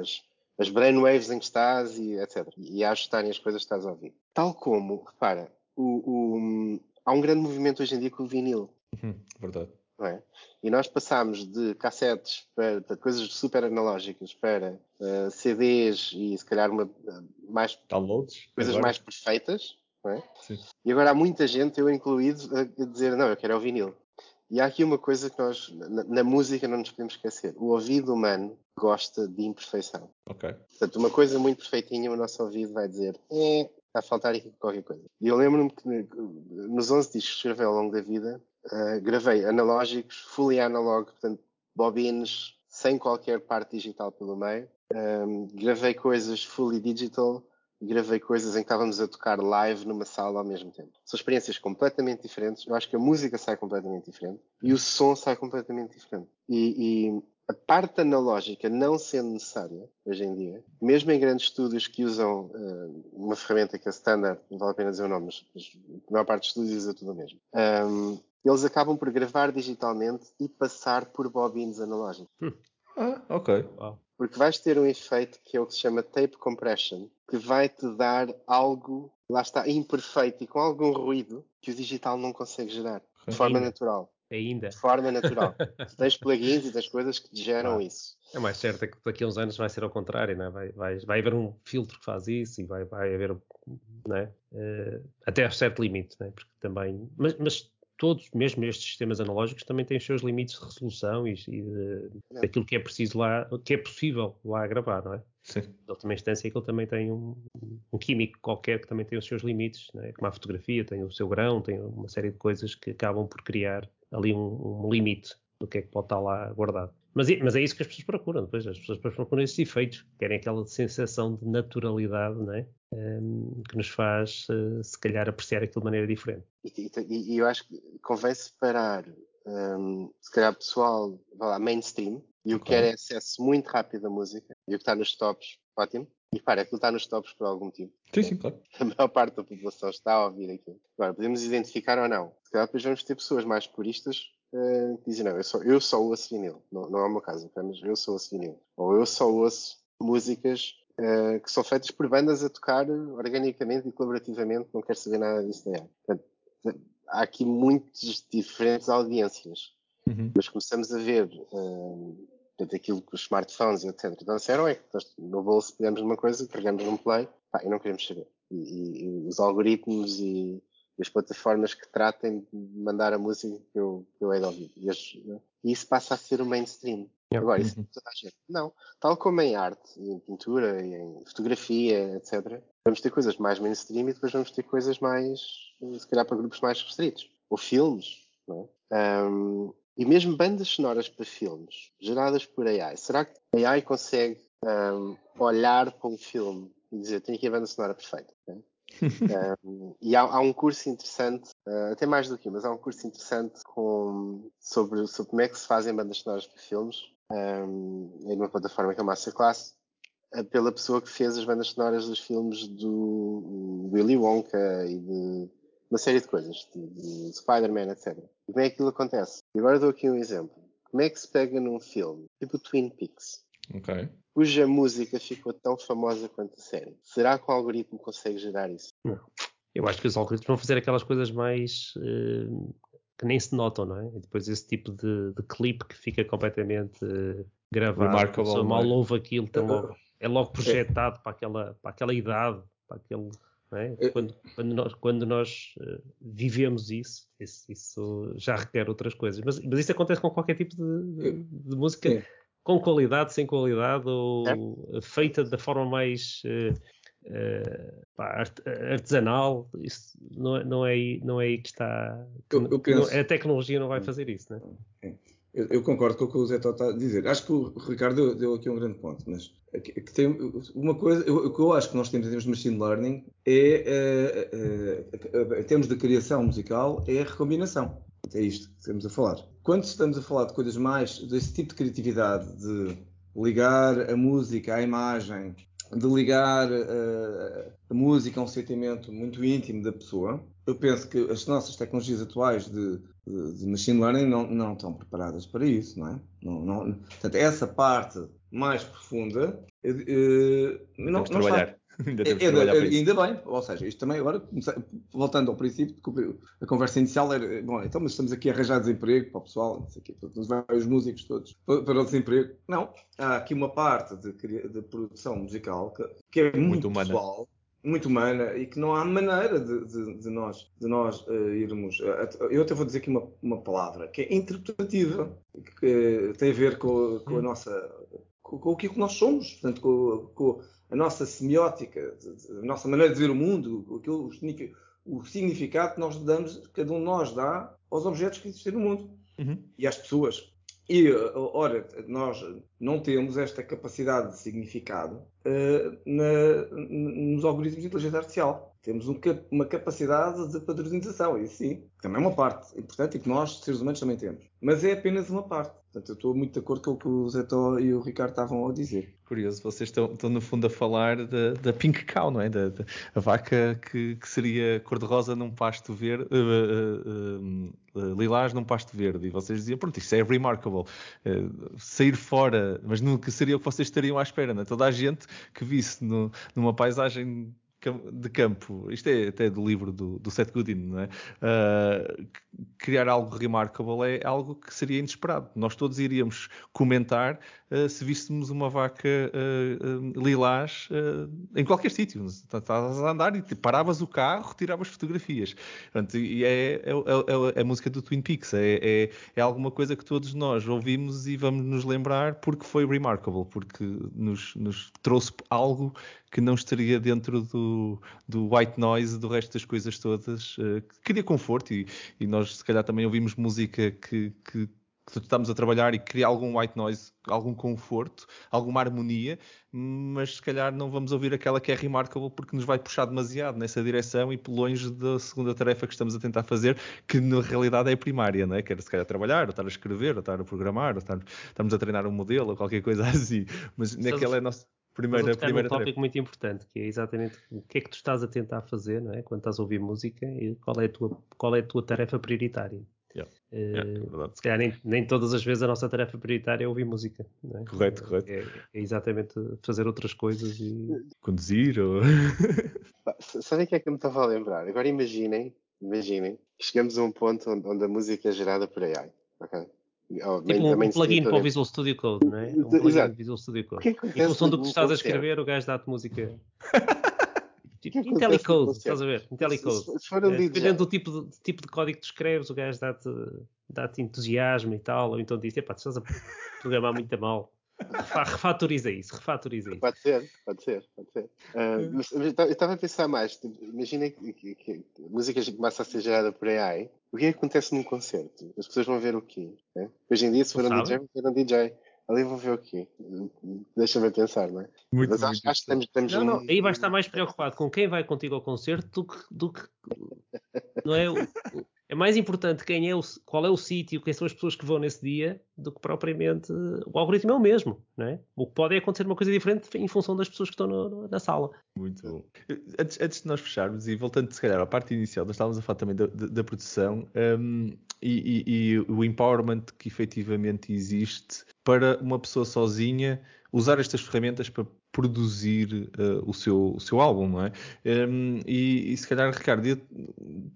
B: as, as brainwaves em que estás e etc. E a ajustarem as coisas que estás a ouvir. Tal como, repara, o, o, há um grande movimento hoje em dia com o vinil.
A: Uhum, verdade.
B: É? E nós passámos de cassetes para, para coisas super analógicas para uh, CDs e se calhar uma, uh, mais
A: downloads
B: coisas
A: agora.
B: mais perfeitas, é? E agora há muita gente, eu incluído, a dizer, não, eu quero é o vinil. E há aqui uma coisa que nós, na, na, música, não nos podemos esquecer. O ouvido humano gosta de imperfeição.
A: Ok.
B: Portanto, uma coisa muito perfeitinha, o nosso ouvido vai dizer, é, está a faltar aqui qualquer coisa. E eu lembro-me que nos 11 discos que escrevi ao longo da vida, uh, gravei analógicos, fully analog, portanto, bobines, sem qualquer parte digital pelo meio. Um, gravei coisas fully digital, gravei coisas em que estávamos a tocar live numa sala ao mesmo tempo. São experiências completamente diferentes. Eu acho que a música sai completamente diferente e o som sai completamente diferente. E, e a parte analógica não sendo necessária hoje em dia, mesmo em grandes estúdios que usam uh, uma ferramenta que é standard, não vale a pena dizer o nome, mas, mas a maior parte dos estúdios usa tudo o mesmo. Um, eles acabam por gravar digitalmente e passar por bobines analógicos.
A: Hum. Ah, ok.
B: Porque vais ter um efeito que é o que se chama tape compression, que vai te dar algo, lá está, imperfeito e com algum ruído que o digital não consegue gerar de forma natural.
C: Ainda.
B: De forma natural. [LAUGHS] tu tens plugins e tens coisas que geram
C: Ah.
B: isso.
C: É mais certo é que daqui a uns anos vai ser ao contrário, né? vai, vai, vai haver um filtro que faz isso e vai, vai haver, né? Eh, até a certo limite, né? porque também, mas, mas todos, mesmo estes sistemas analógicos, também têm os seus limites de resolução e, e de, daquilo que é preciso lá, que é possível lá gravar, não é?
A: Sim.
C: De última instância, aquilo também tem um, um químico qualquer que também tem os seus limites, né? como a fotografia tem o seu grão, tem uma série de coisas que acabam por criar ali um, um limite do que é que pode estar lá guardado. Mas, é- mas é isso que as pessoas procuram, depois as pessoas procuram esses efeitos, querem aquela sensação de naturalidade, não é? Ehm, que nos faz, eh, se calhar, apreciar aquilo de maneira diferente.
B: E, e- e eu acho que convém separar, hum, se calhar, pessoal, vá lá, mainstream, e o que
A: Ok.
B: quer é acesso muito rápido à música, e o que está nos tops, ótimo. E para, aquilo está nos tops por algum motivo.
A: Sim, sim, claro. [LAUGHS]
B: A maior parte da população está a ouvir aquilo. Agora, podemos identificar ou não. Se calhar depois vamos ter pessoas mais puristas eh, dizem, não, eu só, eu só ouço vinil. Não, não é o meu caso, mas eu só ouço vinil. Ou eu só ouço músicas eh, que são feitas por bandas a tocar organicamente e colaborativamente, não quero saber nada disso daí. Portanto, há aqui muitas diferentes audiências.
A: Uhum.
B: Mas começamos a ver eh, portanto, aquilo que os smartphones e etc. trouxeram é que nós no bolso pegamos numa coisa, carregamos num play pá, e não queremos saber. E, e- e os algoritmos e, e as plataformas que tratem de mandar a música que eu, que eu hei de ouvir. E, as- isso passa a ser o mainstream.
C: Yeah.
B: Agora, isso
A: Uhum.
B: toda a gente. Não. Tal como em arte, em pintura, em fotografia, etc. Vamos ter coisas mais mainstream e depois vamos ter coisas mais, se calhar, para grupos mais restritos. Ou filmes, não é? Ahm, e mesmo bandas sonoras para filmes, geradas por AI. Será que a AI consegue ahm, olhar para um filme e dizer, tenho aqui a banda sonora perfeita? [LAUGHS] Ahm, e há, há um curso interessante, ah, até mais do que um, mas há um curso interessante com, sobre, sobre como é que se fazem bandas sonoras para filmes, ahm, em uma plataforma que é a Masterclass, ah, pela pessoa que fez as bandas sonoras dos filmes do Willy Wonka e de uma série de coisas, de, de Spider-Man, etc. E como é que aquilo acontece? E agora dou aqui um exemplo. Como é que se pega num filme, tipo Twin Peaks,
A: Ok.
B: Cuja música ficou tão famosa quanto a série? Será que o algoritmo consegue gerar isso?
C: Eu acho que os algoritmos vão fazer aquelas coisas mais eh, que nem se notam, não é? E depois esse tipo de, de clipe que fica completamente eh, gravado,
A: Remarkable, não
C: mal
A: é?
C: ouve aquilo, tem logo- é logo projetado para aquela, para aquela idade, para aquele. não é?
D: É.
C: Quando, quando nós, quando nós eh, vivemos isso, isso, isso já requer outras coisas. Mas, mas isso acontece com qualquer tipo de, de- de música,
D: Sim.
C: Com qualidade, sem qualidade, ou feita da forma mais pá, art- artesanal. Isso não, é- não, é, aí- não é aí que está.
D: Eu- eu penso-
C: a tecnologia não vai fazer isso, né?
D: Eu, eu concordo com o que o Zé Tó está a dizer. Acho que o Ricardo deu, deu aqui um grande ponto, mas é que, que tem uma coisa, o que eu acho que nós temos em termos de machine learning é, eh, em termos de criação musical, é a recombinação. É isto que estamos a falar. Quando estamos a falar de coisas mais desse tipo de criatividade, de ligar a música à imagem, de ligar eh, a música a um sentimento muito íntimo da pessoa, eu penso que as nossas tecnologias atuais de, de- de machine learning não, não estão preparadas para isso, não é? Não, não- portanto, essa parte mais profunda eh, não, não está-. [LAUGHS]
A: Ainda temos
D: é, é,
A: para isso.
D: ainda bem, ou seja, isto também agora, voltando ao princípio, a conversa inicial era, bom, então, mas estamos aqui a arranjar desemprego para o pessoal, não sei o quê, vai os músicos todos para, para o desemprego. Não, há aqui uma parte de, de produção musical que, que é muito,
A: Muito humana.
D: pessoal, muito humana e que não há maneira de, de, de nós, de nós uh, irmos. Uh, eu até vou dizer aqui uma, uma palavra que é interpretativa, que tem a ver com, com a nossa. Com, com o que nós somos, portanto, com, com a nossa semiótica, a nossa maneira de ver o mundo, aquilo, o, o significado que nós damos, cada um de nós dá aos objetos que existem no mundo uhum. e às pessoas. E, ora, nós não temos esta capacidade de significado uh, na, nos algoritmos de inteligência artificial. Temos um, uma capacidade de padronização, isso sim, também é uma parte importante e que nós, seres humanos, também temos. Mas é apenas uma parte. Portanto, eu estou muito de acordo com o que o Zé Tó e o Ricardo estavam a dizer.
A: Curioso, vocês estão, estão no fundo a falar da, da pink cow, não é? Da, da a vaca que, que seria cor-de-rosa num pasto verde, uh, uh, uh, lilás num pasto verde. E vocês diziam, pronto, isso é remarkable. sair fora, mas nunca seria o que vocês estariam à espera, não é? Toda a gente que visse no, numa paisagem de campo, isto é até do livro do, do Seth Godin, não é? Uh, criar algo remarkable é algo que seria inesperado. Nós todos iríamos comentar uh, se víssemos uma vaca uh, lilás em qualquer sítio. Estavas a andar e paravas o carro, tiravas fotografias. Portanto, e é, é, é, é, a música do Twin Peaks, é, é, é, alguma coisa que todos nós ouvimos e vamos nos lembrar porque foi remarkable, porque nos, nos trouxe algo que não estaria dentro do, do white noise do resto das coisas todas, uh, que cria conforto e, e, nós se calhar também ouvimos música que, que, que estamos a trabalhar e cria algum white noise, algum conforto, alguma harmonia, mas se calhar não vamos ouvir aquela que é remarkable porque nos vai puxar demasiado nessa direção e longe da segunda tarefa que estamos a tentar fazer, que na realidade é primária, não é? Quer se calhar trabalhar, ou estar a escrever, ou estar a programar, ou estar, estamos a treinar um modelo, ou qualquer coisa [LAUGHS] assim, mas naquela é a nossa
C: primeira, Mas primeira um tópico tarefa. muito importante, que é exatamente o que é que tu estás a tentar fazer, não é? Quando estás a ouvir música e qual é a tua, qual é a tua tarefa prioritária. Yeah. Uh, yeah, é se calhar nem, nem, todas as vezes a nossa tarefa prioritária é ouvir música. É?
A: Correto, correto.
C: É, é, exatamente fazer outras coisas e.
A: Conduzir ou. [LAUGHS]
B: Sabem o que é que me estava a lembrar? Agora imaginem, imaginem, chegamos a um ponto onde, onde a música é gerada por AI. Okay?
C: Tipo um, plugin para o Visual Studio Code, não é? Um plugin Exato. Visual Studio Code. Que que e função do que tu estás a escrever, o gajo dá-te música. [LAUGHS] tipo, IntelliCode, estás a ver? IntelliCode. Dependendo do tipo de, tipo de código que tu escreves, o gajo dá-te dá entusiasmo e tal, ou então diz, epá, tu estás a [LAUGHS] programar muito a mal. Refatoriza isso, refatoriza isso.
B: Pode ser, pode ser, pode ser. Uh, mas, eu estava a pensar mais, tipo, imagina que, que, que a música começa a ser gerada por AI. O que, é que acontece num concerto? As pessoas vão ver o quê? Né? Hoje em dia, se for um DJ, vão ver um DJ. Ali vão ver o quê? Deixa-me pensar, não é? Muito, Mas acho, acho que estamos, estamos
C: não, não, aí vais estar mais preocupado com quem vai contigo ao concerto do que, do que [LAUGHS] não é? É mais importante quem é o, qual é o sítio, quem são as pessoas que vão nesse dia, do que propriamente o algoritmo é o mesmo, não é? O que pode é acontecer uma coisa diferente em função das pessoas que estão no, na sala.
A: Muito bom. Antes, antes, de nós fecharmos, e voltando se calhar à parte inicial, nós estávamos a falar também da, da, da produção um, e, e, e, o empowerment que efetivamente existe para uma pessoa sozinha usar estas ferramentas para produzir uh, o, seu, o seu álbum, não é? Um, e, e, se calhar, Ricardo, eu,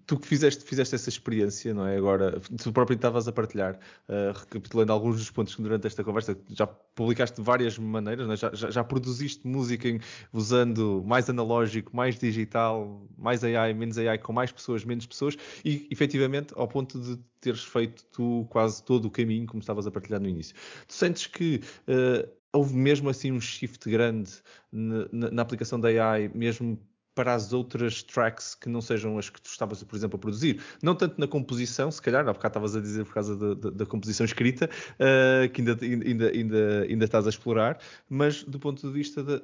A: tu que fizeste, fizeste essa experiência, não é? Agora, tu próprio estavas a partilhar, uh, recapitulando alguns dos pontos que durante esta conversa já publicaste de várias maneiras, é? já, já, já, produziste música em, usando mais analógico, mais digital, mais AI, menos AI, com mais pessoas, menos pessoas, e efetivamente ao ponto de teres feito tu quase todo o caminho, como estavas a partilhar no início. Tu sentes que uh, houve mesmo assim um shift grande na, na, aplicação da AI, mesmo para as outras tracks que não sejam as que tu estavas, por exemplo, a produzir. Não tanto na composição, se calhar, há bocado estavas a dizer por causa da, da, da composição escrita, uh, que ainda, ainda, ainda, ainda estás a explorar, mas do ponto de vista da,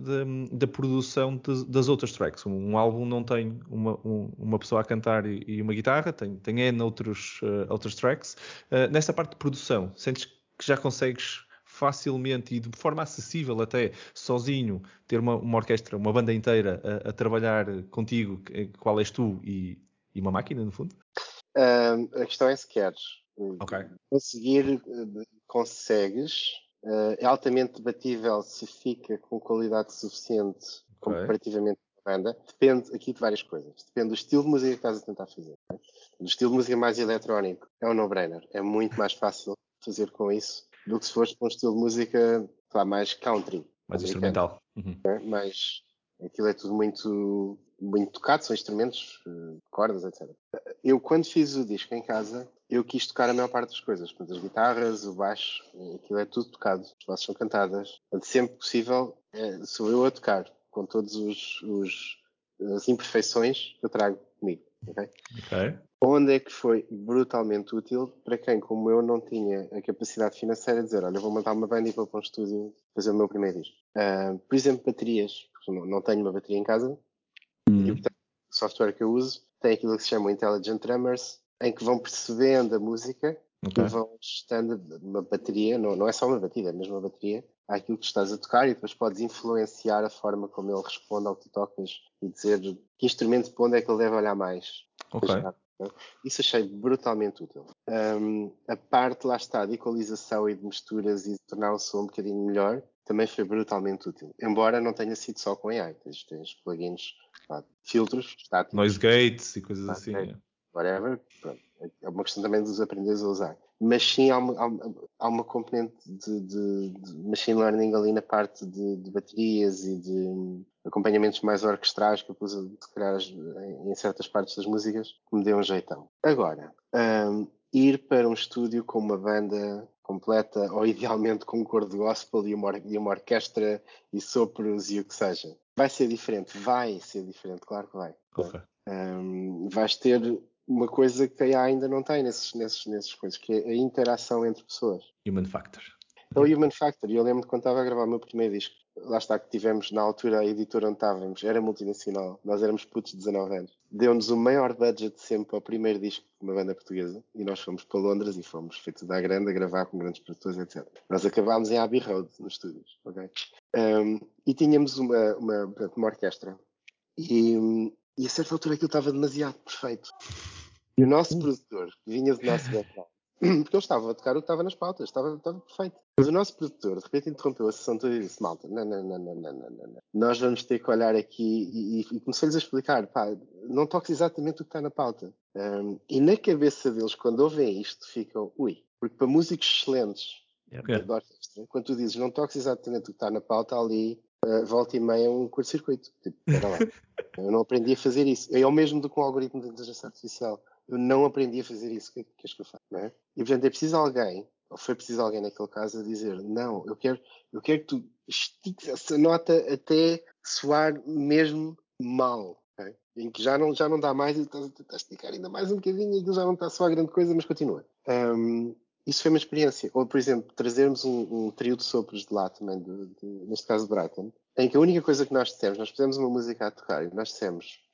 A: da produção de, das outras tracks. Um, um, álbum não tem uma, um, uma pessoa a cantar e, e, uma guitarra, tem, tem N outros, uh, outras tracks. Uh, nessa parte de produção, sentes que já consegues facilmente e de forma acessível até sozinho ter uma, uma orquestra, uma banda inteira a, a, trabalhar contigo, qual és tu e, e uma máquina no fundo?
B: Um, a questão é se queres.
A: Okay.
B: Conseguir, consegues. Uh, é altamente debatível se fica com qualidade suficiente okay. comparativamente com a banda. Depende aqui de várias coisas. Depende do estilo de música que estás a tentar fazer. É? Do estilo de música mais eletrónico é um no-brainer. É muito mais fácil fazer com isso do que se fosse para um estilo de música lá, mais country.
A: Mais instrumental.
B: Uhum. É? Mais, Aquilo é tudo muito, muito tocado, são instrumentos, uh, cordas, etc. Eu, quando fiz o disco em casa, eu quis tocar a maior parte das coisas. Portanto, as guitarras, o baixo, aquilo é tudo tocado. As vozes são cantadas. Portanto, sempre possível, é, sou eu a tocar, com todos os, os as imperfeições que eu trago comigo. Okay?
A: ok.
B: Onde é que foi brutalmente útil para quem, como eu, não tinha a capacidade financeira de dizer: Olha, vou montar uma banda e vou para um estúdio fazer o meu primeiro disco. Uh, por exemplo, baterias. Porque não, não tenho uma bateria em casa.
A: Hum.
B: E, portanto, o software que eu uso tem aquilo que se chama Intelligent Drummers, em que vão percebendo a música
A: Ok.
B: e vão ajustando uma bateria, não, não é só uma batida, é mesmo uma bateria, àquilo que estás a tocar e depois podes influenciar a forma como ele responde ao que tu tocas e dizer que instrumento para onde é que ele deve olhar mais.
A: Ok.
B: Isso achei brutalmente útil. Um, a parte, lá está, de equalização e de misturas e de tornar o som um bocadinho melhor, também foi brutalmente útil. Embora não tenha sido só com AI. Tens, tens plugins, pá, filtros, estáticos,
A: Noise gates e coisas assim.
B: ok. whatever. Pronto. É uma questão também de os aprenderes a usar. Mas sim, há uma, há uma- componente de, de- de machine learning ali na parte de, de baterias e de acompanhamentos mais orquestrais que eu pus se calhar, as- em, certas partes das músicas que me deu um jeitão. Agora, hum, ir para um estúdio com uma banda completa ou idealmente com um coro de gospel e uma, or- e uma orquestra e sopros e o que seja. Vai ser diferente, vai ser diferente, claro que vai.
A: Ok.
B: Um, vais ter uma coisa que a AI ainda não tem nesses, nesses, nesses coisas, que é a interação entre pessoas.
A: Human factor.
B: É o Human Factor. E eu lembro de quando estava a gravar o meu primeiro disco, lá está que tivemos na altura a editora onde estávamos, era multinacional, nós éramos putos de 19 anos. Deu-nos o maior budget sempre ao primeiro disco de uma banda portuguesa e nós fomos para Londres e fomos feitos da grande a gravar com grandes produtores, etc. Nós acabámos em Abbey Road, nos estúdios, ok? Um, e tínhamos uma, uma, uma orquestra e, e a certa altura aquilo estava demasiado perfeito. E o nosso hum. produtor, que vinha do nosso [LAUGHS] local [CLEARS THROAT] porque eu estava a tocar o que estava nas pautas, estava, estava perfeito. Mas o nosso produtor de repente interrompeu a sessão toda e disse: Malta, não, não, não, não, não, não, não. nós vamos ter que olhar aqui e, e começou-lhes a explicar: pá, não toques exatamente o que está na pauta. Um, e na cabeça deles, quando ouvem isto, ficam: ui, porque para músicos excelentes okay. Né, quando tu dizes não toques exatamente o que está na pauta, ali uh, volta e meia um curto-circuito. Tipo, [LAUGHS] eu não aprendi a fazer isso. É o mesmo do que um algoritmo de inteligência artificial eu não aprendi a fazer isso. Que que que eu faça? Não é? E portanto é preciso alguém, ou foi preciso alguém naquele caso, a dizer: Não, eu quero, eu quero que tu estiques essa nota até soar mesmo mal. ok? Em que já não, já não dá mais e estás a tentar esticar ainda mais um bocadinho e aquilo já não está a soar grande coisa, mas continua. Um, isso foi uma experiência. Ou, por exemplo, trazermos um, um trio de sopros de lá também, de, de, neste caso de Brighton, em que a única coisa que nós dissemos, nós fizemos uma música a tocar e nós dissemos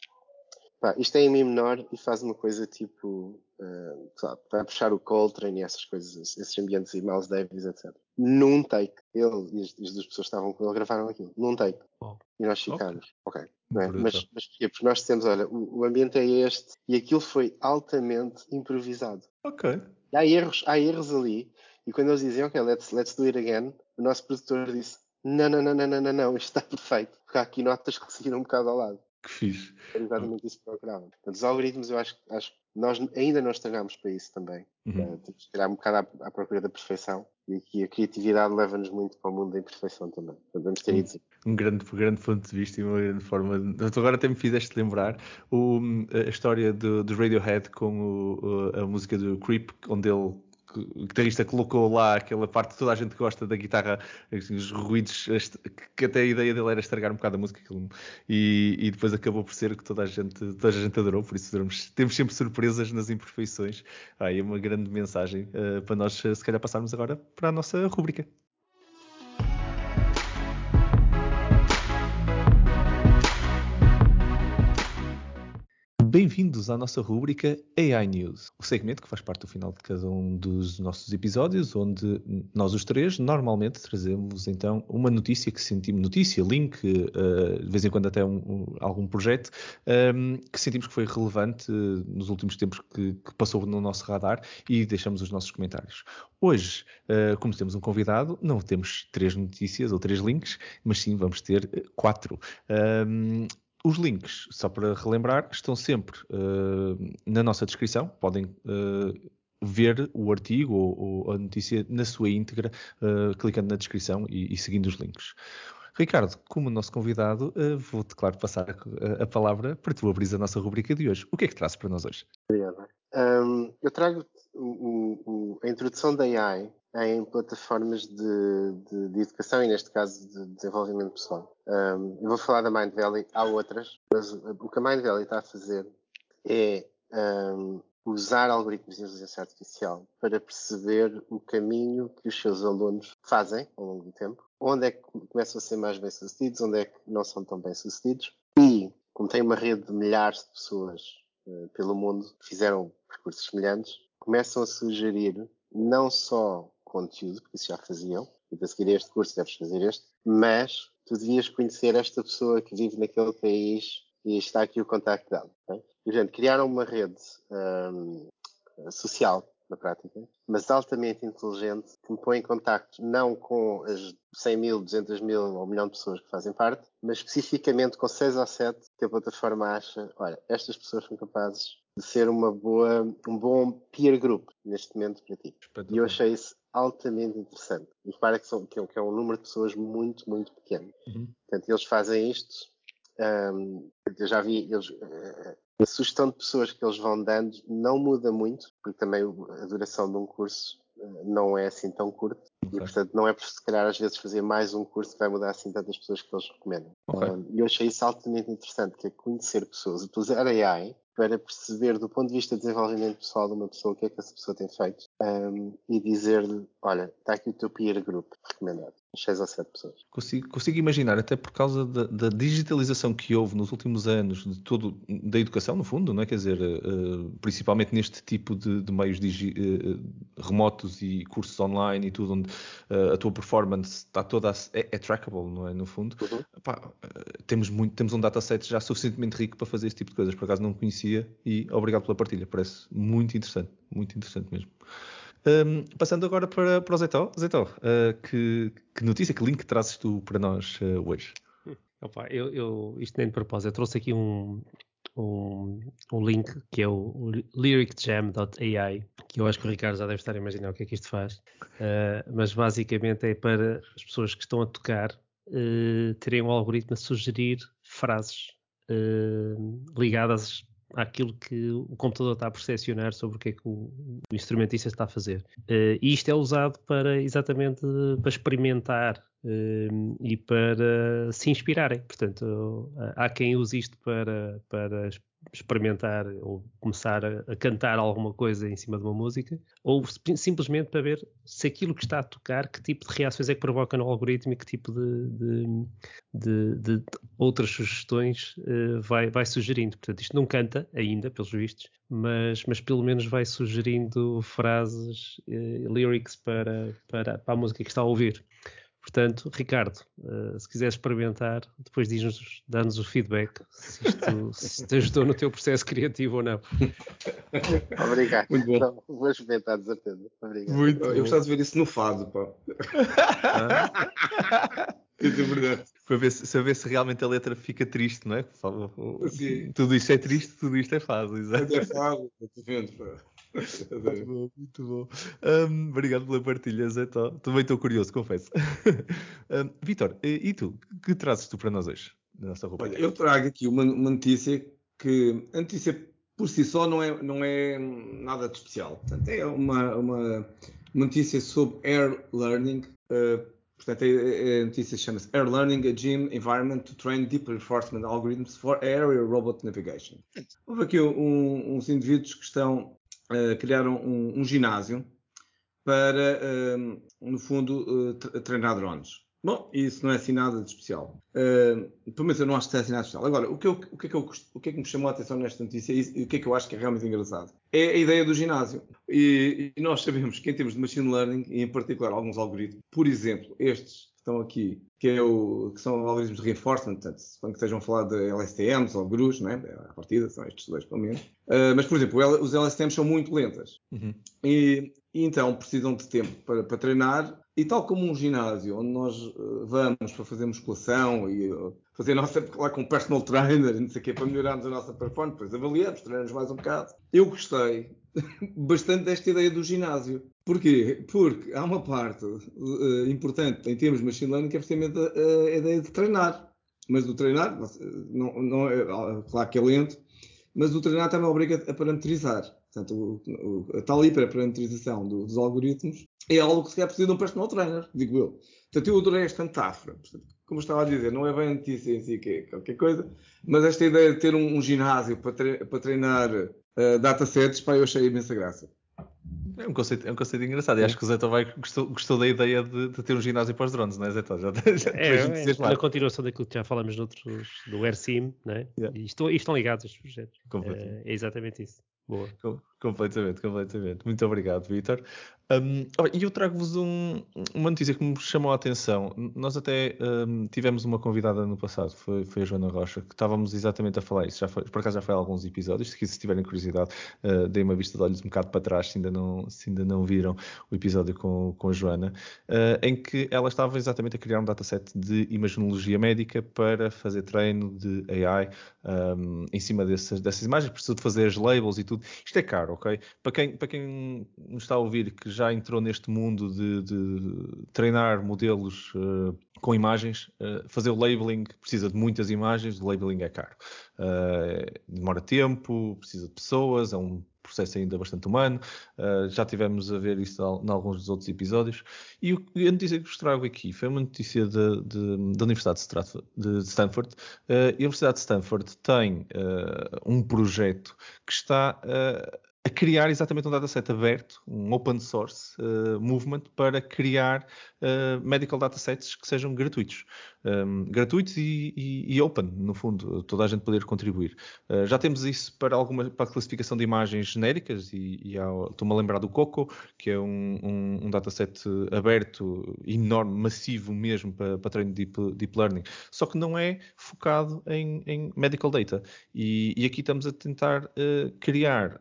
B: pá, isto é em Mi menor e faz uma coisa tipo, uh, sabe, vai puxar o Coltrane e essas coisas, esses ambientes e Miles Davis, etc. Num take. Ele e as, as duas pessoas que estavam com ele gravaram aquilo. Num take.
C: Uau.
B: E nós ficámos. Ok. Não é? Mas, mas porquê? Porque nós dissemos, olha, o, o ambiente é este e aquilo foi altamente improvisado.
A: Ok.
B: E há erros, há erros ali. E quando eles dizem, ok, let's, let's do it again, o nosso produtor disse, não, não, não, não, não, não, não, isto está [LAUGHS] perfeito. Porque há aqui notas que seguiram um bocado ao lado.
A: Que fixe.
B: Era exatamente isso que procurava. Portanto, os algoritmos, eu acho, acho que nós ainda não treinámos para isso também.
A: Uhum.
B: Uh, temos que tirar um bocado à, à procura da perfeição. E aqui a criatividade leva-nos muito para o mundo da imperfeição também. Vamos ter
A: Sim.
B: isso.
A: Um grande, grande ponto de vista e uma grande forma. De... Tu agora até me fizeste lembrar o, a história do, do Radiohead com o, a música do Creep, onde ele o guitarrista colocou lá aquela parte que toda a gente gosta da guitarra, assim, os ruídos, que até a ideia dele era estragar um bocado a música e, e, depois acabou por ser que toda a gente, toda a gente adorou, por isso temos, sempre surpresas nas imperfeições. Ah, é uma grande mensagem uh, para nós, se calhar, passarmos agora para a nossa rúbrica. Bem-vindos à nossa rúbrica AI News, o segmento que faz parte do final de cada um dos nossos episódios, onde nós os três normalmente trazemos então uma notícia que sentimos, notícia, link, uh, de vez em quando até um, um, algum projeto, um, que sentimos que foi relevante uh, nos últimos tempos que, que, passou no nosso radar e deixamos os nossos comentários. Hoje, uh, como temos um convidado, não temos três notícias ou três links, mas sim vamos ter quatro. Os links, só para relembrar, estão sempre uh, na nossa descrição. Podem uh, ver o artigo ou, ou, a notícia na sua íntegra, uh, clicando na descrição e, e, seguindo os links. Ricardo, como nosso convidado, vou-te, claro, passar a, a, palavra para tu abrir a nossa rubrica de hoje. O que é que trazes para nós hoje?
B: Obrigado. Um, eu trago o, o, a introdução da AI em plataformas de, de, de, educação e, neste caso, de desenvolvimento pessoal. Um, eu vou falar da Mind Valley, há outras, mas o que a Mind Valley está a fazer é um, usar algoritmos de inteligência artificial para perceber o caminho que os seus alunos fazem ao longo do tempo, onde é que começam a ser mais bem-sucedidos, onde é que não são tão bem-sucedidos, e, como tem uma rede de milhares de pessoas uh, pelo mundo que fizeram percursos semelhantes, começam a sugerir não só conteúdo, porque isso já faziam, e para seguir este curso deves fazer este, mas tu devias conhecer esta pessoa que vive naquele país e está aqui o contacto dela. Okay? E, portanto, criaram uma rede um, social, na prática, mas altamente inteligente, que me põe em contacto não com as 100 mil, 200 mil ou um milhão de pessoas que fazem parte, mas especificamente com 6 ou 7 que a plataforma acha, olha, estas pessoas são capazes de ser uma boa, um bom peer group neste momento para ti. E eu achei isso altamente interessante. E repara que, são, que, é, que é um número de pessoas muito, muito pequeno. Uhum. Portanto, eles fazem isto. Um, eu já vi, eles, uh, a sugestão de pessoas que eles vão dando não muda muito, porque também a duração de um curso uh, não é assim tão curta. Okay. E, portanto, não é por se calhar às vezes fazer mais um curso que vai mudar assim tantas pessoas que eles recomendam. Okay. Um, e eu achei isso altamente interessante, que é conhecer pessoas, utilizar AI para perceber do ponto de vista de desenvolvimento pessoal de uma pessoa o que é que essa pessoa tem feito um, e dizer-lhe, olha, está aqui o teu peer group recomendado. 6 ou 7 pessoas.
A: Consigo, consigo, imaginar, até por causa da, da, digitalização que houve nos últimos anos de todo, da educação, no fundo, não é? Quer dizer, uh, principalmente neste tipo de, de meios digi, uh, remotos e cursos online e tudo, onde uh, a tua performance está toda a, é, é, trackable, não é? No fundo, uhum. Temos, muito, temos um dataset já suficientemente rico para fazer esse tipo de coisas. Por acaso não conhecia e obrigado pela partilha, parece muito interessante, muito interessante mesmo. Um, passando agora para, para o Zetó. Zetó, uh, que, que, notícia, que link trazes tu para nós uh, hoje?
C: Opa, eu, eu, isto nem de propósito, eu trouxe aqui um, um, um link que é o lyricjam.ai, que eu acho que o Ricardo já deve estar a imaginar o que é que isto faz, uh, mas basicamente é para as pessoas que estão a tocar terem um algoritmo a sugerir frases ligadas àquilo que o computador está a percepcionar sobre o que é que o, o instrumentista está a fazer. Uh, e isto é usado para exatamente para experimentar uh, e para se inspirarem. Portanto, há quem use isto para, para experimentar ou começar a, a, cantar alguma coisa em cima de uma música, ou simplesmente para ver se aquilo que está a tocar, que tipo de reações é que provoca no algoritmo e que tipo de, de, de, de outras sugestões uh, vai, vai sugerindo. Portanto, isto não canta ainda, pelos vistos, mas, mas pelo menos vai sugerindo frases, uh, lyrics para, para, para a música que está a ouvir. Portanto, Ricardo, uh, se quiseres experimentar, depois diz-nos, dá-nos o feedback se isto se te ajudou no teu processo criativo ou não. [LAUGHS]
B: Obrigado. Muito bom. Então, vou experimentar, de certeza. Obrigado.
D: Muito eu gostava de ver isso no fado, pá. Ah? [LAUGHS] Isso é verdade.
A: Para ver, se, saber se realmente a letra fica triste, não é? Sim. Tudo isto é triste, tudo isto é fado, exato.
D: É fado, estou vendo, pá.
A: Muito bom, muito bom. Um, obrigado pela partilha, Zé. Também estou curioso, confesso. [LAUGHS] Um, Vitor, e tu? Que trazes tu para nós hoje? Na nossa roupa?
D: Olha, eu trago aqui uma, uma, notícia que a notícia por si só não é, não é nada de especial. Portanto, é uma, uma, uma notícia sobre Air Learning. Uh, portanto, a, a notícia chama-se Air Learning, a Gym Environment to Train Deep Reinforcement Algorithms for Aerial Robot Navigation. Houve aqui um, uns indivíduos que estão uh, criaram um, um, ginásio para, uh, no fundo, uh, treinar drones. Bom, isso não é assim nada de especial. Uh, pelo menos eu não acho que seja assim nada de especial. Agora, o que, eu, o, que é que eu, o que é que me chamou a atenção nesta notícia e o que é que eu acho que é realmente engraçado é a ideia do ginásio. E, e nós sabemos que em termos de machine learning, e em particular alguns algoritmos, por exemplo, estes estão aqui, que, é o, que são algoritmos de reinforcement, portanto, suponho que estejam a falar de LSTMs ou GRUs, não é? À partida, são estes dois, pelo menos. Uh, mas, por exemplo, os LSTMs são muito lentas. Uhum. E, e, então precisam de tempo para, para, treinar. E tal como um ginásio, onde nós uh, vamos para fazer musculação e uh, fazer a nossa, lá com personal trainer, não sei o quê, para melhorarmos a nossa performance, depois avaliamos, treinamos mais um bocado. Eu gostei [LAUGHS] bastante desta ideia do ginásio. Porquê? Porque há uma parte uh, importante em termos de machine learning que é precisamente a, a, ideia de treinar. Mas o treinar, não, não é, claro que é lento, mas o treinar também obriga a parametrizar. Portanto, o, o, a tal hiperparametrização do, dos algoritmos é algo que se calhar precisa de um personal trainer, digo eu. Portanto, eu adorei esta metáfora. Como estava a dizer, não é bem notícia em si que é qualquer coisa, mas esta ideia de ter um, um ginásio para, tre para treinar uh, datasets, pá, eu achei imensa graça.
A: É um conceito, é um conceito engraçado. E acho que o Zé vai gostou, gostou da ideia de, de, ter um ginásio para os drones, não é, Zé? [LAUGHS] Já, já
C: é, é, na continuação daquilo que já falamos noutros, do AirSim, né? Yeah. E, estão, e estão ligados estes projetos. É, é exatamente isso. Boa.
A: completamente, completamente. Muito obrigado, Vitor. Um, e eu trago-vos um, uma notícia que me chamou a atenção. Nós até um, tivemos uma convidada no passado, foi, foi, a Joana Rocha, que estávamos exatamente a falar isso. Já foi, por acaso já foi há alguns episódios. Se, se tiverem curiosidade, uh, deem uma vista de olhos um bocado para trás, se ainda não, se ainda não viram o episódio com, com a Joana, uh, em que ela estava exatamente a criar um dataset de imaginologia médica para fazer treino de AI um, em cima dessas, dessas imagens. Precisa de fazer as labels e tudo. Isto é caro, ok? Para quem, para quem está a ouvir que já entrou neste mundo de, de treinar modelos uh, com imagens, uh, fazer o labeling precisa de muitas imagens, o labeling é caro. Uh, demora tempo, precisa de pessoas, é um processo ainda bastante humano. Uh, já tivemos a ver isso em alguns dos outros episódios. E o, a notícia que vos trago aqui foi uma notícia de, de, da Universidade de, Stratford, de Stanford. Uh, a Universidade de Stanford tem uh, um projeto que está a criar exatamente um dataset aberto, um open source uh, movement para criar uh, medical datasets que sejam gratuitos. Um, gratuitos e, e, e, open, no fundo, toda a gente poder contribuir. Uh, já temos isso para alguma para a classificação de imagens genéricas e, e estou-me a lembrar do Coco, que é um, um, um, dataset aberto, enorme, massivo mesmo para, para treino de deep, deep learning, só que não é focado em, em medical data. E, aqui estamos a tentar criar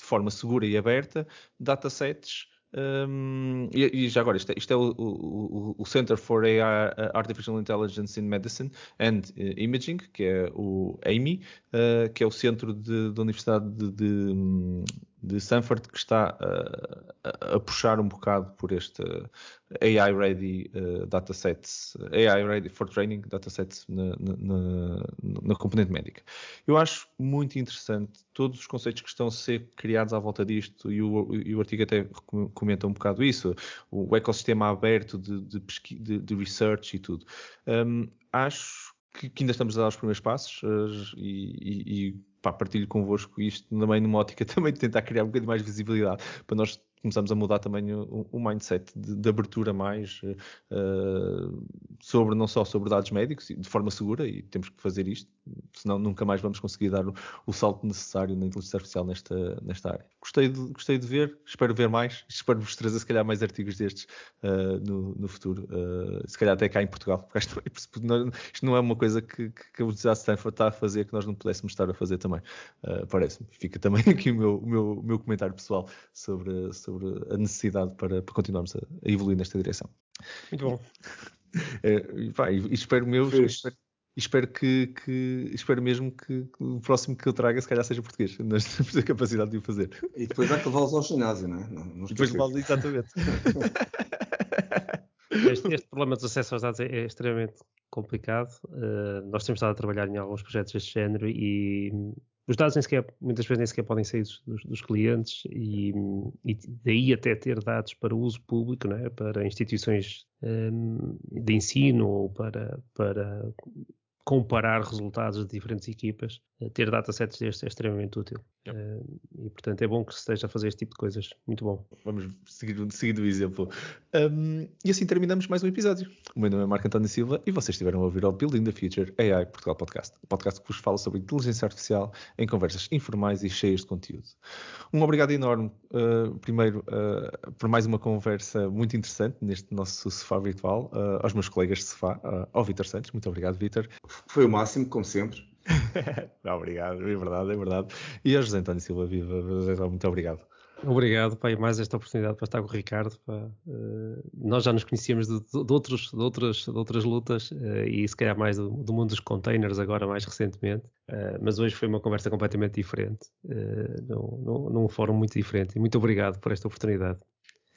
A: de forma segura e aberta datasets um, e, e, já agora, isto é, isto é o, o, o, Center for AI, uh, Artificial Intelligence in Medicine and uh, Imaging, que é o AMI, uh, que é o centro da Universidade de, de, de Stanford que está uh, a, a, puxar um bocado por este AI Ready uh, datasets, AI Ready for Training datasets na, na, na, componente médica. Eu acho muito interessante todos os conceitos que estão a ser criados à volta disto e o, e o artigo até comenta um bocado isso, o ecossistema aberto de, de, de, de research e tudo. Um, acho que, que, ainda estamos a dar os primeiros passos uh, e, e pá, partilho convosco isto também numa ótica [LAUGHS] também de tentar criar um bocadinho mais visibilidade para nós começamos a mudar também o, o mindset de, de, abertura mais uh, sobre não só sobre dados médicos de forma segura e temos que fazer isto, senão nunca mais vamos conseguir dar o, o salto necessário na inteligência artificial nesta, nesta área. Gostei de, gostei de ver, espero ver mais, [LAUGHS] espero vos trazer se calhar mais artigos destes uh, no, no, futuro, uh, se calhar até cá em Portugal, [LAUGHS] porque isto, isto não é uma coisa que, que a Universidade de Stanford está a fazer que nós não pudéssemos estar a fazer também, parece-me. Fica também [LAUGHS] aqui o meu, o meu, o meu comentário pessoal sobre, sobre sobre a necessidade para, para continuarmos a, a, evoluir nesta direção.
C: Muito bom. [LAUGHS]
A: É, vai, e espero meu, espero, espero que, que, espero mesmo que, que, o próximo que eu traga se calhar seja português, [LAUGHS] nós temos a capacidade de o fazer.
D: E depois há que levá-los ao ginásio, não é? Não,
A: não depois levá-los, exatamente. [LAUGHS]
C: este, este, problema dos acessos aos dados é, é extremamente complicado. Uh, nós temos estado a trabalhar em alguns projetos deste género e os dados nem sequer, muitas vezes nem sequer podem sair dos, dos clientes e, e, daí até ter dados para uso público, né, para instituições um, de ensino ou para, para comparar resultados de diferentes equipas, eh, ter datasets destes é extremamente útil. Uh, e, portanto, é bom que se esteja a fazer este tipo de coisas. Muito bom.
A: Vamos seguir, seguir o exemplo. Um, e assim terminamos mais um episódio. O meu nome é Marco António Silva e vocês estiveram a ouvir o Building the Future AI Portugal Podcast. O podcast que vos fala sobre inteligência artificial em conversas informais e cheias de conteúdo. Um obrigado enorme, uh, primeiro, uh, por mais uma conversa muito interessante neste nosso sofá virtual, aos meus colegas de sofá, ao Vitor Santos. Muito obrigado, Vitor.
D: Foi o máximo, como sempre. [LAUGHS]
A: Não, obrigado, é verdade, é verdade. E a José António Silva Viva, José, muito obrigado.
C: Obrigado, pai, mais esta oportunidade para estar com o Ricardo. Uh, nós já nos conhecíamos de, de, de, outros, de, outras, de outras lutas uh, e se calhar mais do, do, mundo dos containers agora mais recentemente, uh, mas hoje foi uma conversa completamente diferente, num, num, num fórum muito diferente. E muito obrigado por esta oportunidade.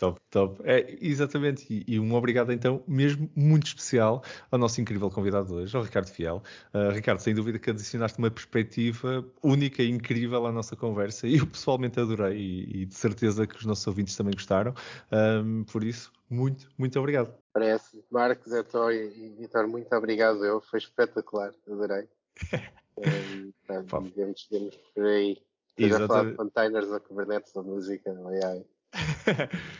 A: Top, top. É, exatamente. E, e, um obrigado, então, mesmo muito especial ao nosso incrível convidado de hoje, ao Ricardo Fiel. Uh, Ricardo, sem dúvida que adicionaste uma perspectiva única e incrível à nossa conversa e eu pessoalmente adorei e, e de certeza que os nossos ouvintes também gostaram. Um, por isso, muito, muito obrigado.
B: Parece. Marcos, Etor e Vitor, muito obrigado eu. Foi espetacular. Adorei. um, digamos, digamos por aí. Seja a falar de containers ou Kubernetes ou música ou AI.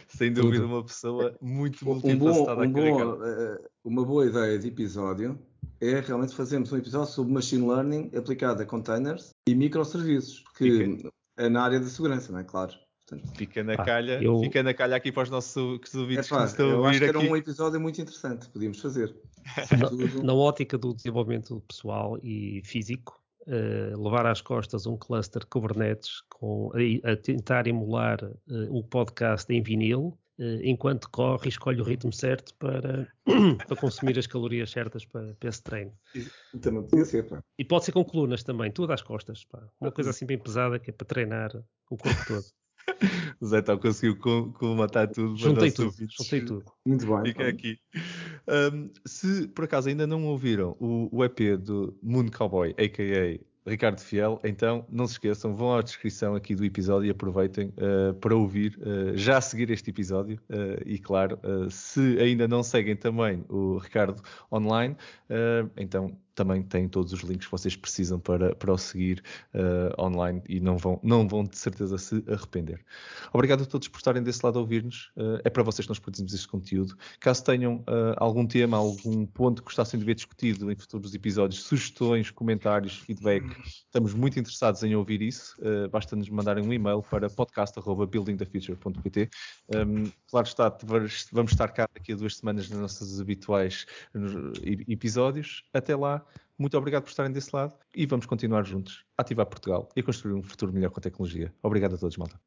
A: Sem dúvida, uma pessoa muito multifacetada
D: um bom, um bom, uh, Uma boa ideia de episódio é realmente fazermos um episódio sobre machine learning aplicado a containers e microserviços, que fica. é na área da segurança, não é? Claro.
A: Portanto, fica na calha, eu... fica na calha aqui para os nossos ouvintes
D: é, pá, que estão eu a acho que era um episódio muito interessante, podíamos fazer. [LAUGHS]
C: na, na ótica do desenvolvimento pessoal e físico, Uh, levar às costas um cluster Kubernetes com, a, a tentar emular uh, o podcast em vinil, uh, enquanto corre e escolhe o ritmo certo para, [COUGHS] para consumir as calorias certas para, para esse treino.
D: Também podia ser, pá.
C: E pode ser com colunas também, tudo às costas, pá. Uma coisa assim bem pesada que é para treinar o corpo todo. [LAUGHS]
A: O Zé então conseguiu matar tudo.
C: Juntei tudo, juntei tudo.
D: Muito bem.
A: Fica aqui. Um, se por acaso ainda não ouviram o, o EP do Moon Cowboy, a.k.a. Ricardo Fiel, então não se esqueçam, vão à descrição aqui do episódio e aproveitem uh, para ouvir, uh, já a seguir este episódio. Uh, e claro, se ainda não seguem também o Ricardo online, então também têm todos os links que vocês precisam para, para o seguir uh, online e não vão, não vão de certeza se arrepender. Obrigado a todos por estarem desse lado a ouvir-nos. Uh, é para vocês que nós produzimos este conteúdo. Caso tenham uh, algum tema, algum ponto que gostassem de ver discutido em futuros episódios, sugestões, comentários, feedback, estamos muito interessados em ouvir isso. basta nos mandarem um e-mail para podcast.buildingthefuture.pt. Um, claro está, vamos estar cá daqui a duas semanas nas nossas habituais episódios. Até lá muito obrigado por estarem desse lado e vamos continuar juntos a ativar Portugal e a construir um futuro melhor com a tecnologia. Obrigado a todos, malta.